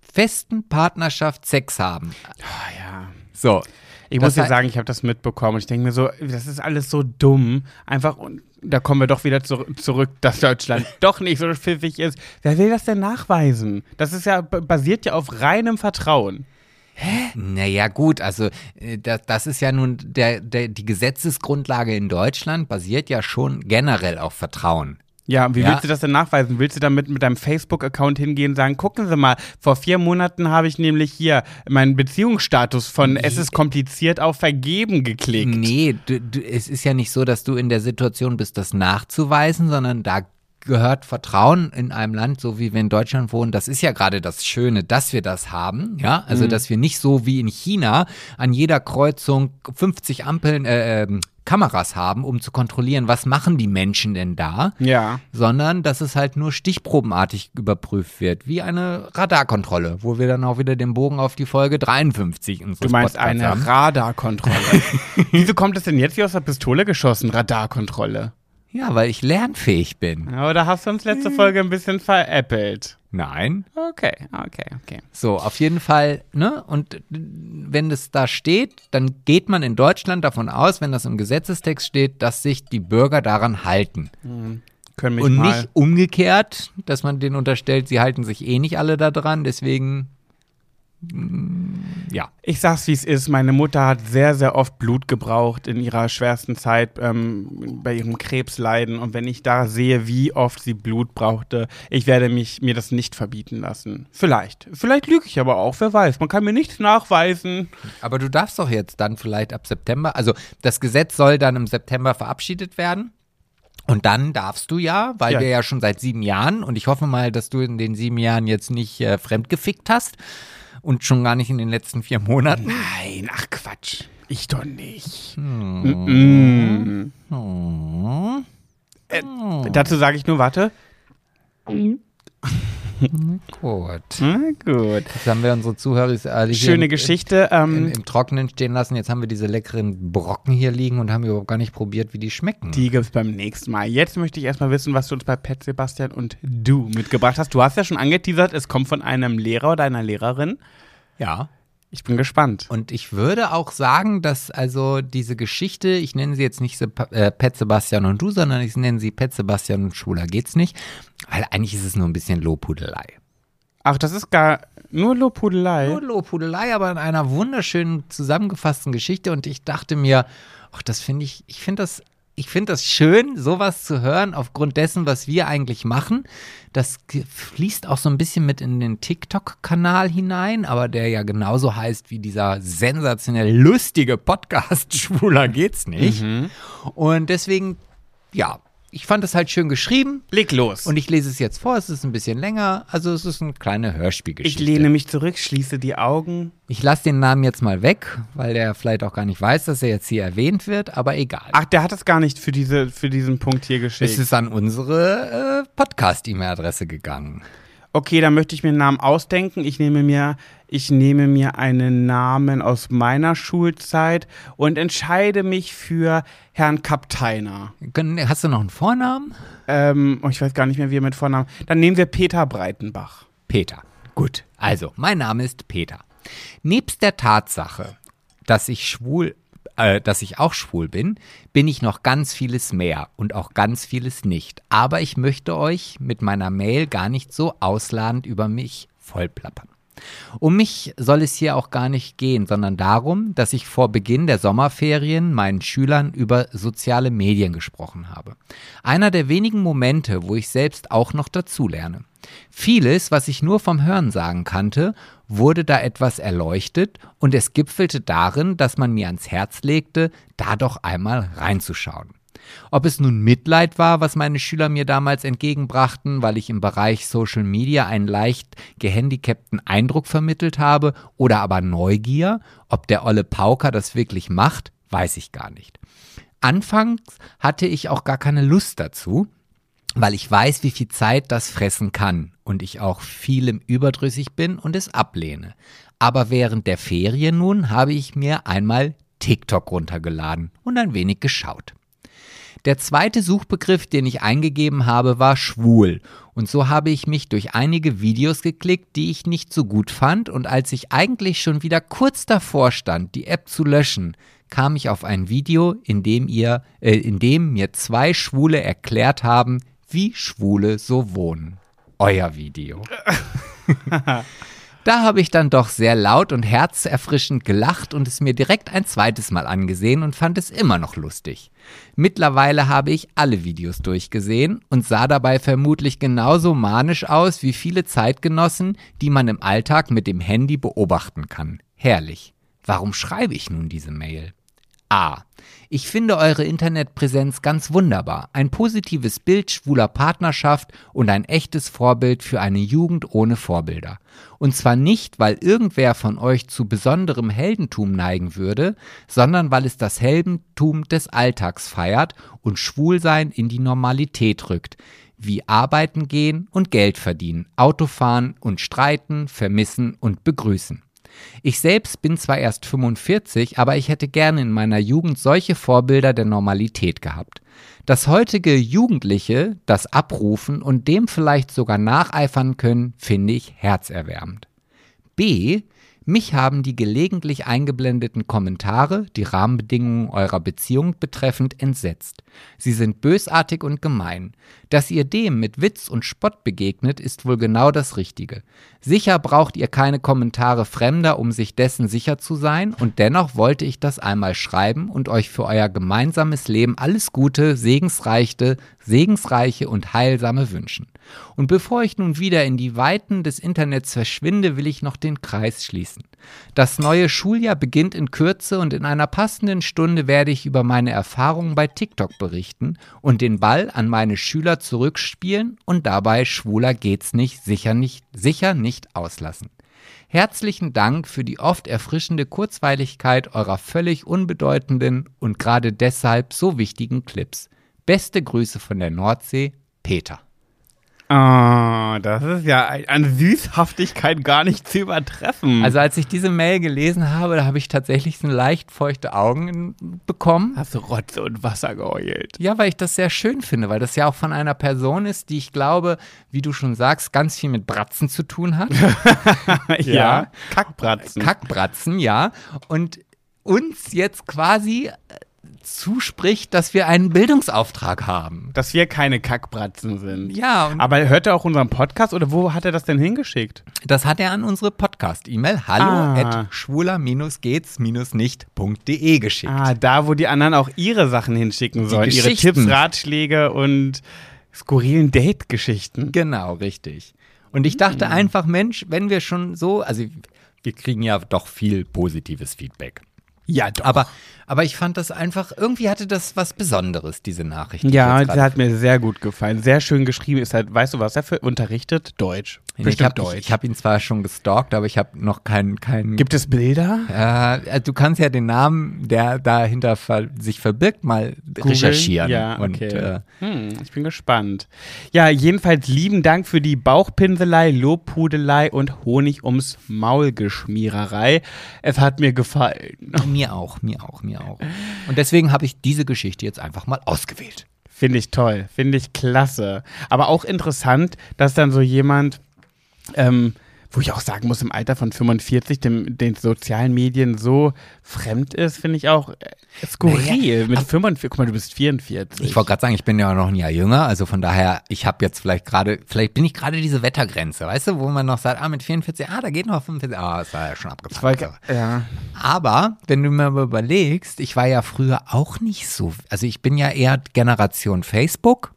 festen Partnerschaft Sex haben. Ah, ja. So. Ich Das muss dir sagen, ich habe das mitbekommen. Ich denke mir so, das ist alles so dumm. Einfach, und da kommen wir doch wieder zu, zurück, dass Deutschland doch nicht so pfiffig ist. Wer will das denn nachweisen? Das ist ja, basiert ja auf reinem Vertrauen. Naja, gut, also äh, das, das ist ja nun, der, der, die Gesetzesgrundlage in Deutschland basiert ja schon generell auf Vertrauen. Ja, wie Ja. willst du das denn nachweisen? Willst du damit mit deinem Facebook-Account hingehen und sagen, gucken Sie mal, vor vier Monaten habe ich nämlich hier meinen Beziehungsstatus von es ist kompliziert auf vergeben geklickt. Nee, du, du, es ist ja nicht so, dass du in der Situation bist, das nachzuweisen, sondern da gehört Vertrauen in einem Land, so wie wir in Deutschland wohnen. Das ist ja gerade das Schöne, dass wir das haben. Ja, also dass wir nicht so wie in China an jeder Kreuzung 50 Ampeln, äh, ähm, Kameras haben, um zu kontrollieren, was machen die Menschen denn da. Ja. sondern dass es halt nur stichprobenartig überprüft wird, wie eine Radarkontrolle, wo wir dann auch wieder den Bogen auf die Folge 53 unseres Du meinst Podcasts eine haben. Radarkontrolle. Wieso kommt es denn jetzt wie aus der Pistole geschossen, Radarkontrolle? Ja, weil ich lernfähig bin. Oder hast du uns letzte Folge ein bisschen veräppelt? Nein. Okay, okay, okay. So, auf jeden Fall, ne? Und wenn das da steht, dann geht man in Deutschland davon aus, wenn das im Gesetzestext steht, dass sich die Bürger daran halten. Können mich Und mal nicht umgekehrt, dass man denen unterstellt, sie halten sich eh nicht alle da dran, deswegen. Mm, Ja. Ich sag's wie es ist, meine Mutter hat sehr, sehr oft Blut gebraucht in ihrer schwersten Zeit ähm, bei ihrem Krebsleiden. Und wenn ich da sehe, wie oft sie Blut brauchte, ich werde mich, mir das nicht verbieten lassen. Vielleicht. Vielleicht lüge ich aber auch, wer weiß. Man kann mir nichts nachweisen. Aber du darfst doch jetzt dann vielleicht ab September, also das Gesetz soll dann im September verabschiedet werden. Und dann darfst du ja, weil Ja. wir ja schon seit sieben Jahren, und ich hoffe mal, dass du in den sieben Jahren jetzt nicht äh, fremdgefickt hast und schon gar nicht in den letzten vier Monaten. Nein, ach Quatsch. Ich doch nicht. Mm -mm. Äh, dazu sage ich nur, warte. Gut. Na gut. Jetzt haben wir unsere Zuhörer alle Schöne im, Geschichte. Im, Ähm, im Trockenen stehen lassen. Jetzt haben wir diese leckeren Brocken hier liegen und haben überhaupt gar nicht probiert, wie die schmecken. die gibt's beim nächsten Mal. Jetzt möchte ich erstmal wissen, was du uns bei Pet Sebastian und du mitgebracht hast. Du hast ja schon angeteasert, es kommt von einem Lehrer oder einer Lehrerin. ja. Ich bin gespannt. Und ich würde auch sagen, dass also diese Geschichte, ich nenne sie jetzt nicht äh, Pet Sebastian und du, sondern ich nenne sie Pet Sebastian und Schwuler geht's nicht, weil eigentlich ist es nur ein bisschen Lobhudelei. Ach, das ist gar nur Lobhudelei. Nur Lobhudelei, aber in einer wunderschönen zusammengefassten Geschichte und ich dachte mir, ach, das finde ich, ich finde das, ich finde das schön, sowas zu hören, aufgrund dessen, was wir eigentlich machen. Das fließt auch so ein bisschen mit in den TikTok-Kanal hinein, aber der ja genauso heißt wie dieser sensationell lustige Podcast Schwuler geht's nicht. Und deswegen, ja, ich fand es halt schön geschrieben. Leg los. Und ich lese es jetzt vor, es ist ein bisschen länger, also es ist eine kleine ich Hörspielgeschichte. lehne mich zurück, schließe die Augen. Ich lasse den Namen jetzt mal weg, weil der vielleicht auch gar nicht weiß, dass er jetzt hier erwähnt wird, aber egal. Ach, der hat es gar nicht für, diese, für diesen Punkt hier geschickt. es ist an unsere äh, Podcast-E-Mail-Adresse gegangen. Okay, dann möchte ich mir einen Namen ausdenken. Ich nehme mir, ich nehme mir einen Namen aus meiner Schulzeit und entscheide mich für Herrn Kapteiner. Hast du noch einen Vornamen? Ähm, oh, ich weiß gar nicht mehr, wie er mit Vornamen. Dann nehmen wir Peter Breitenbach. Peter. Gut. Also, mein Name ist Peter. Nebst der Tatsache, dass ich schwul, äh, dass ich auch schwul bin, bin ich noch ganz vieles mehr und auch ganz vieles nicht. Aber ich möchte euch mit meiner Mail gar nicht so ausladend über mich vollplappern. Um mich soll es hier auch gar nicht gehen, sondern darum, dass ich vor Beginn der Sommerferien meinen Schülern über soziale Medien gesprochen habe. Einer der wenigen Momente, wo ich selbst auch noch dazulerne. Vieles, was ich nur vom Hörensagen kannte, wurde da etwas erleuchtet und es gipfelte darin, dass man mir ans Herz legte, da doch einmal reinzuschauen. Ob es nun Mitleid war, was meine Schüler mir damals entgegenbrachten, weil ich im Bereich Social Media einen leicht gehandicapten Eindruck vermittelt habe, oder aber Neugier, ob der Olle Pauker das wirklich macht, weiß ich gar nicht. Anfangs hatte ich auch gar keine Lust dazu, weil ich weiß, wie viel Zeit das fressen kann und ich auch vielem überdrüssig bin und es ablehne. Aber während der Ferien nun habe ich mir einmal TikTok runtergeladen und ein wenig geschaut. Der zweite Suchbegriff, den ich eingegeben habe, war schwul. Und so habe ich mich durch einige Videos geklickt, die ich nicht so gut fand. Und als ich eigentlich schon wieder kurz davor stand, die App zu löschen, kam ich auf ein Video, in dem, ihr, äh, in dem mir zwei Schwule erklärt haben, wie Schwule so wohnen. Euer Video. Da habe ich dann doch sehr laut und herzerfrischend gelacht und es mir direkt ein zweites Mal angesehen und fand es immer noch lustig. Mittlerweile habe ich alle Videos durchgesehen und sah dabei vermutlich genauso manisch aus wie viele Zeitgenossen, die man im Alltag mit dem Handy beobachten kann. Herrlich. Warum schreibe ich nun diese Mail? A. Ich finde eure Internetpräsenz ganz wunderbar. Ein positives Bild schwuler Partnerschaft und ein echtes Vorbild für eine Jugend ohne Vorbilder. Und zwar nicht, weil irgendwer von euch zu besonderem Heldentum neigen würde, sondern weil es das Heldentum des Alltags feiert und Schwulsein in die Normalität rückt. Wie arbeiten gehen und Geld verdienen, Autofahren und streiten, vermissen und begrüßen. Ich selbst bin zwar erst 45, aber ich hätte gerne in meiner Jugend solche Vorbilder der Normalität gehabt. Dass heutige Jugendliche das abrufen und dem vielleicht sogar nacheifern können, finde ich herzerwärmend. B. Mich haben die gelegentlich eingeblendeten Kommentare, die Rahmenbedingungen eurer Beziehung betreffend, entsetzt. Sie sind bösartig und gemein. Dass ihr dem mit Witz und Spott begegnet, ist wohl genau das Richtige. Sicher braucht ihr keine Kommentare Fremder, um sich dessen sicher zu sein, und dennoch wollte ich das einmal schreiben und euch für euer gemeinsames Leben alles Gute, segensreiche, segensreiche und heilsame wünschen. Und bevor ich nun wieder in die Weiten des Internets verschwinde, will ich noch den Kreis schließen. Das neue Schuljahr beginnt in Kürze und in einer passenden Stunde werde ich über meine Erfahrungen bei TikTok berichten und den Ball an meine Schüler zurückspielen und dabei schwuler geht's nicht, sicher nicht, sicher nicht auslassen. Herzlichen Dank für die oft erfrischende Kurzweiligkeit eurer völlig unbedeutenden und gerade deshalb so wichtigen Clips. Beste Grüße von der Nordsee, Peter. Ah, das ist ja an Süßhaftigkeit gar nicht zu übertreffen. Also als ich diese Mail gelesen habe, da habe ich tatsächlich so leicht feuchte Augen bekommen. hast du Rotze und Wasser geheult. Ja, weil ich das sehr schön finde, weil das ja auch von einer Person ist, die ich glaube, wie du schon sagst, ganz viel mit Bratzen zu tun hat. ja. Kackbratzen. Kackbratzen, ja. Und uns jetzt quasi zuspricht, dass wir einen Bildungsauftrag haben. Dass wir keine Kackbratzen sind. Ja, Aber hört er auch unseren Podcast oder wo hat er das denn hingeschickt? das hat er an unsere Podcast-E-Mail hallo Ah. at schwuler-gehts-nicht.de geschickt. Ah, da, wo die anderen auch ihre Sachen hinschicken sollen. Ihre. Tipps, Ratschläge und skurrilen Date-Geschichten. Genau, richtig. Und ich dachte einfach, Mensch, wenn wir schon so, also wir kriegen ja doch viel positives Feedback. Ja, doch. Aber, aber ich fand das einfach, irgendwie hatte das was Besonderes, diese Nachricht. die ich ja, die hat mir sehr gut gefallen. Sehr schön geschrieben. Ist halt, weißt du, was er für unterrichtet? Deutsch. ich Bestimmt habe Deutsch. ich, ich hab ihn zwar schon gestalkt, aber ich habe noch keinen. keinen Gibt es Bilder? äh, du kannst ja den Namen, der dahinter ver sich verbirgt, mal recherchieren. Ja, okay. Und, äh, hm, ich bin gespannt. Ja, jedenfalls lieben Dank für die Bauchpinselei, Lobhudelei und Honig ums Maul Geschmiererei. Es hat mir gefallen. mir auch, mir auch, mir auch. Und deswegen habe ich diese Geschichte jetzt einfach mal ausgewählt. Finde ich toll, finde ich klasse. Aber auch interessant, dass dann so jemand, ähm, wo ich auch sagen muss, im Alter von 45 dem, den sozialen Medien so fremd ist, finde ich auch äh, skurril. Naja, Mit 45, guck mal, du bist 44. Ich wollte gerade sagen, ich bin ja noch ein Jahr jünger, also von daher, ich habe jetzt vielleicht gerade, vielleicht bin ich gerade diese Wettergrenze, weißt du, wo man noch sagt, ah, mit 44, ah, da geht noch 45, ah, ist ja schon abgefahren. wollte- ja. Aber, wenn du mir mal überlegst, ich war ja früher auch nicht so, also ich bin ja eher Generation Facebook.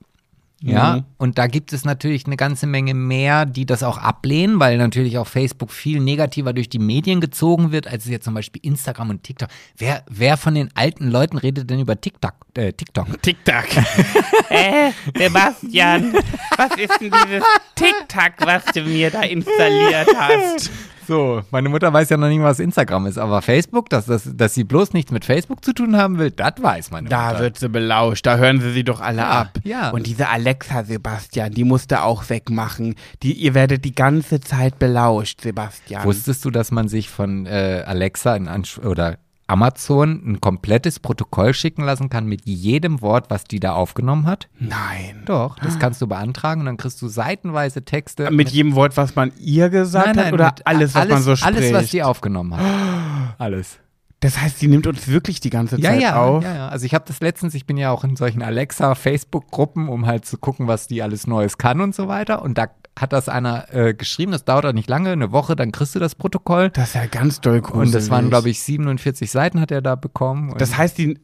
Ja, Mhm. und da gibt es natürlich eine ganze Menge mehr, die das auch ablehnen, weil natürlich auch Facebook viel negativer durch die Medien gezogen wird, als jetzt zum Beispiel Instagram und TikTok. Wer, wer von den alten Leuten redet denn über TikTok? Äh, TikTok? TikTok. äh, Sebastian, was ist denn dieses TikTok, was du mir da installiert hast? So, meine Mutter weiß ja noch nicht, was Instagram ist, aber Facebook, dass, dass, dass sie bloß nichts mit Facebook zu tun haben will, das weiß meine Da Mutter. wird sie belauscht, da hören sie sie doch alle Ja, ab. ja. Und diese Alexa, Sebastian, die musste auch wegmachen. Die, ihr werdet die ganze Zeit belauscht, Sebastian. Wusstest du, dass man sich von äh, Alexa in Ansch oder Amazon ein komplettes Protokoll schicken lassen kann mit jedem Wort, was die da aufgenommen hat? Nein. Doch, das kannst du beantragen und dann kriegst du seitenweise Texte. Mit jedem Wort, was man ihr gesagt hat, oder mit alles, was man so spricht? Alles, was die aufgenommen hat. Alles. Das heißt, sie nimmt uns wirklich die ganze Ja, Zeit ja, auf. ja, ja. Also ich habe das letztens, ich bin ja auch in solchen Alexa-Facebook-Gruppen, um halt zu gucken, was die alles Neues kann und so weiter. Und da hat das einer äh, geschrieben, das dauert auch nicht lange, eine Woche, dann kriegst du das Protokoll. Das ist ja ganz doll gruselig. Und das waren, glaube ich, 47 Seiten hat er da bekommen. Und Das heißt, die.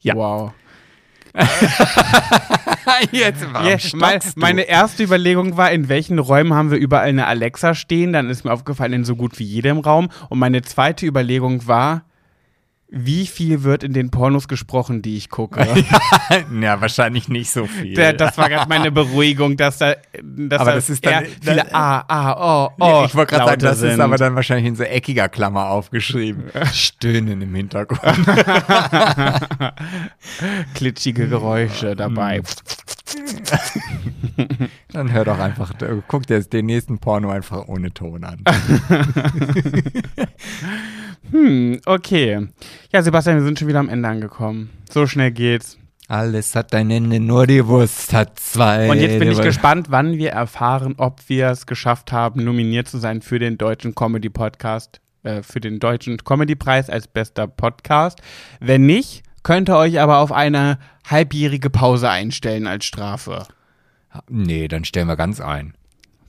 Ja. Wow. jetzt warum Ja, mein, meine erste Überlegung war, in welchen Räumen haben wir überall eine Alexa stehen? Dann ist mir aufgefallen, in so gut wie jedem Raum. Und meine zweite Überlegung war, wie viel wird in den Pornos gesprochen, die ich gucke? ja, wahrscheinlich nicht so viel. Das war gerade meine Beruhigung, dass da, dass Aber da das ist dann- eher viele dann- A, A, O, O. ich wollte gerade sagen, das ist sind. aber dann wahrscheinlich in so eckiger Klammer aufgeschrieben. Stöhnen im Hintergrund. klitschige Geräusche dabei. Dann hör doch einfach, guck dir den nächsten Porno einfach ohne Ton an. Hm, okay. Ja, Sebastian, wir sind schon wieder am Ende angekommen. So schnell geht's. Alles hat ein Ende, nur die Wurst hat zwei. Und jetzt bin ich gespannt, wann wir erfahren, ob wir es geschafft haben, nominiert zu sein für den deutschen Comedy Podcast, äh, für den deutschen Comedy Preis als bester Podcast. Wenn nicht, könnt ihr euch aber auf eine halbjährige Pause einstellen als Strafe. Nee, dann stellen wir ganz ein.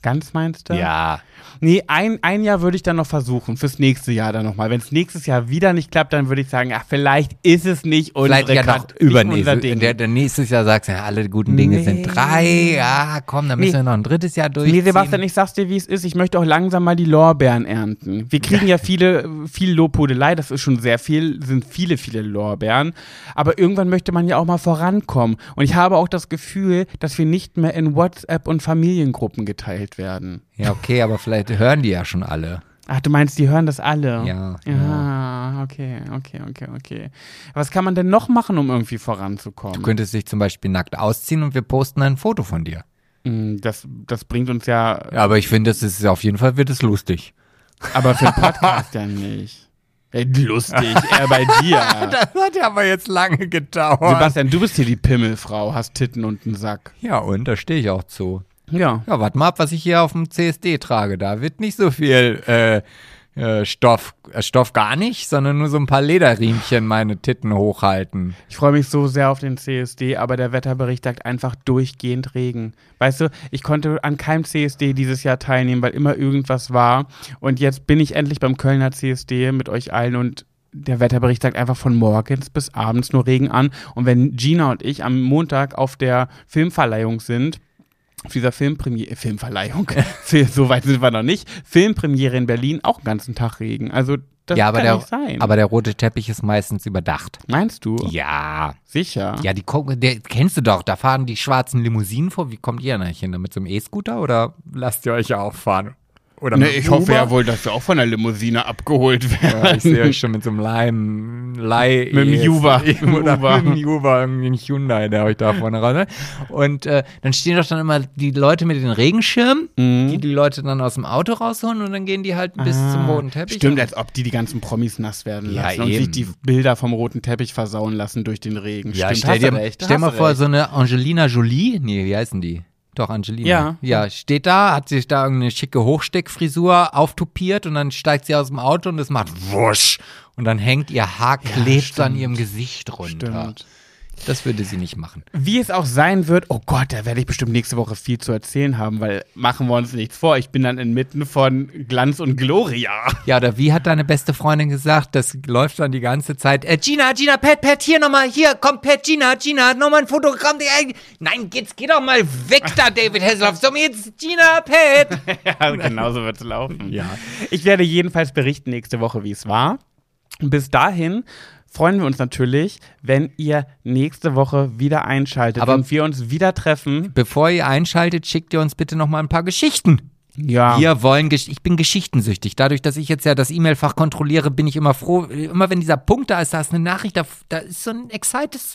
Ganz meinst du? Ja. Nee, ein, ein Jahr würde ich dann noch versuchen, fürs nächste Jahr dann nochmal. Wenn es nächstes Jahr wieder nicht klappt, dann würde ich sagen, ach, vielleicht ist es nicht unsere Vielleicht ja noch übernächstes. Ding. Der, der nächstes Jahr sagst du, ja, alle guten Dinge sind Nee. drei. Ja, komm, dann müssen Nee. wir noch ein drittes Jahr durchziehen. Nee, Sebastian, ich sag's dir, wie es ist. Ich möchte auch langsam mal die Lorbeeren ernten. Wir kriegen ja viele, viel Lobhudelei, das ist schon sehr viel, sind viele, viele Lorbeeren. Aber irgendwann möchte man ja auch mal vorankommen. Und ich habe auch das Gefühl, dass wir nicht mehr in WhatsApp und Familiengruppen geteilt werden. Ja, okay, aber vielleicht hören die ja schon alle. Ach, du meinst, die hören das alle? Ja, Ja, okay, okay, okay, okay. Was kann man denn noch machen, um irgendwie voranzukommen? Du könntest dich zum Beispiel nackt ausziehen und wir posten ein Foto von dir. Mm, Das, das bringt uns ja, Ja, aber ich finde, das ist auf jeden Fall wird es lustig. aber für den Podcast ja nicht. Ey, lustig, eher bei dir. Das hat ja aber jetzt lange gedauert. Sebastian, du bist hier die Pimmelfrau, hast Titten und einen Sack. Ja, und da stehe ich auch zu. Ja. Ja, warte mal ab, was ich hier auf dem CSD trage. Da wird nicht so viel äh, äh, Stoff, äh, Stoff gar nicht, sondern nur so ein paar Lederriemchen meine Titten hochhalten. Ich freue mich so sehr auf den CSD, aber der Wetterbericht sagt einfach durchgehend Regen. Weißt du, ich konnte an keinem CSD dieses Jahr teilnehmen, weil immer irgendwas war. Und jetzt bin ich endlich beim Kölner CSD mit euch allen und der Wetterbericht sagt einfach von morgens bis abends nur Regen an. Und wenn Gina und ich am Montag auf der Filmverleihung sind, auf dieser Filmpremiere, Filmverleihung, so weit sind wir noch nicht, Filmpremiere in Berlin, auch den ganzen Tag Regen. Also das ja, aber kann der, nicht sein. aber der rote Teppich ist meistens überdacht. Meinst du? Ja. Sicher. Ja, die der kennst du doch, da fahren die schwarzen Limousinen vor. Wie kommt ihr denn hin? Mit so einem E-Scooter oder lasst ihr euch auch fahren? Oder Nee, ich dem hoffe ja Uber? wohl, dass wir auch von der Limousine abgeholt werden. Ja, ich sehe euch schon mit so einem Leim, Leih. Mit dem Juva. Mit dem Oder Uber. mit dem Juva, irgendwie ein Hyundai, der euch da vorne ran. ne? Und äh, dann stehen doch dann immer die Leute mit den Regenschirmen, Mhm. die die Leute dann aus dem Auto rausholen und dann gehen die halt bis zum roten Teppich. Ah, Stimmt, als ob die die ganzen Promis nass werden Ja, lassen und sich eben. die Bilder vom roten Teppich versauen lassen durch den Regen. Ja, Stimmt, stell dir, recht. stell mal du vor, recht. so eine Angelina Jolie, nee, wie heißen die? Doch, Angelina. Ja. Ja, steht da, hat sich da irgendeine schicke Hochsteckfrisur auftupiert und dann steigt sie aus dem Auto und es macht wusch. Und dann hängt ihr Haar, klebt an stimmt. ihrem Gesicht runter. Stimmt. Das würde sie nicht machen. Wie es auch sein wird, oh Gott, da werde ich bestimmt nächste Woche viel zu erzählen haben, weil machen wir uns nichts vor. Ich bin dann inmitten von Glanz und Gloria. Ja, oder wie hat deine beste Freundin gesagt? Das läuft dann die ganze Zeit. Äh, Gina, Gina, Pat, Pat, hier nochmal, hier, komm, Pat, Gina, Gina, nochmal ein Fotogramm. Äh, nein, jetzt geh doch mal weg da, David Hasselhoff. So, jetzt Gina, Pat. ja, genau so wird es laufen. Ja. Ich werde jedenfalls berichten nächste Woche, wie es war. Bis dahin freuen wir uns natürlich, wenn ihr nächste Woche wieder einschaltet Aber- und wir uns wieder treffen. Bevor ihr einschaltet, schickt ihr uns bitte nochmal ein paar Geschichten. Ja. Wir wollen, ich bin geschichtensüchtig. Dadurch, dass ich jetzt ja das E-Mail-Fach kontrolliere, bin ich immer froh. Immer wenn dieser Punkt da ist, da ist eine Nachricht, da, da ist so ein excites,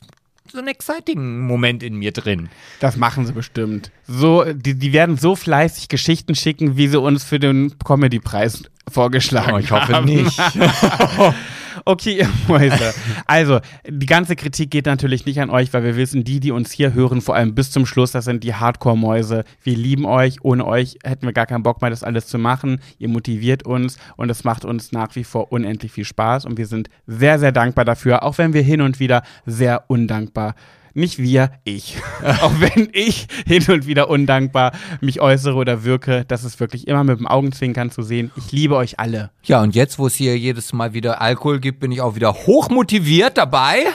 so ein exciting Moment in mir drin. Das machen sie bestimmt. So, die, die werden so fleißig Geschichten schicken, wie sie uns für den Comedy-Preis vorgeschlagen Oh, ich hoffe haben. nicht. Okay, ihr Mäuse. Also, die ganze Kritik geht natürlich nicht an euch, weil wir wissen, die, die uns hier hören, vor allem bis zum Schluss, das sind die Hardcore-Mäuse. Wir lieben euch. Ohne euch hätten wir gar keinen Bock mehr, das alles zu machen. Ihr motiviert uns und es macht uns nach wie vor unendlich viel Spaß und wir sind sehr, sehr dankbar dafür, auch wenn wir hin und wieder sehr undankbar nicht wir, ich. Auch wenn ich hin und wieder undankbar mich äußere oder wirke, das ist wirklich immer mit dem Augenzwinkern zu sehen. Ich liebe euch alle. Ja, und jetzt, wo es hier jedes Mal wieder Alkohol gibt, bin ich auch wieder hochmotiviert dabei.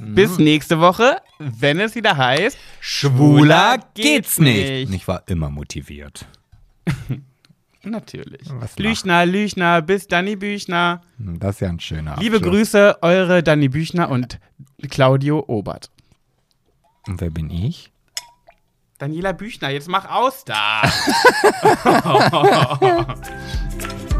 Bis nächste Woche, wenn es wieder heißt, Schwuler geht's nicht. Ich war immer motiviert. Natürlich. Was Lüchner, Lüchner, bis Danny Büchner. Das ist ja ein schöner Liebe Abschluss. Grüße, eure Danny Büchner und Claudio Obert. Und wer bin ich? Daniela Büchner, jetzt mach aus da.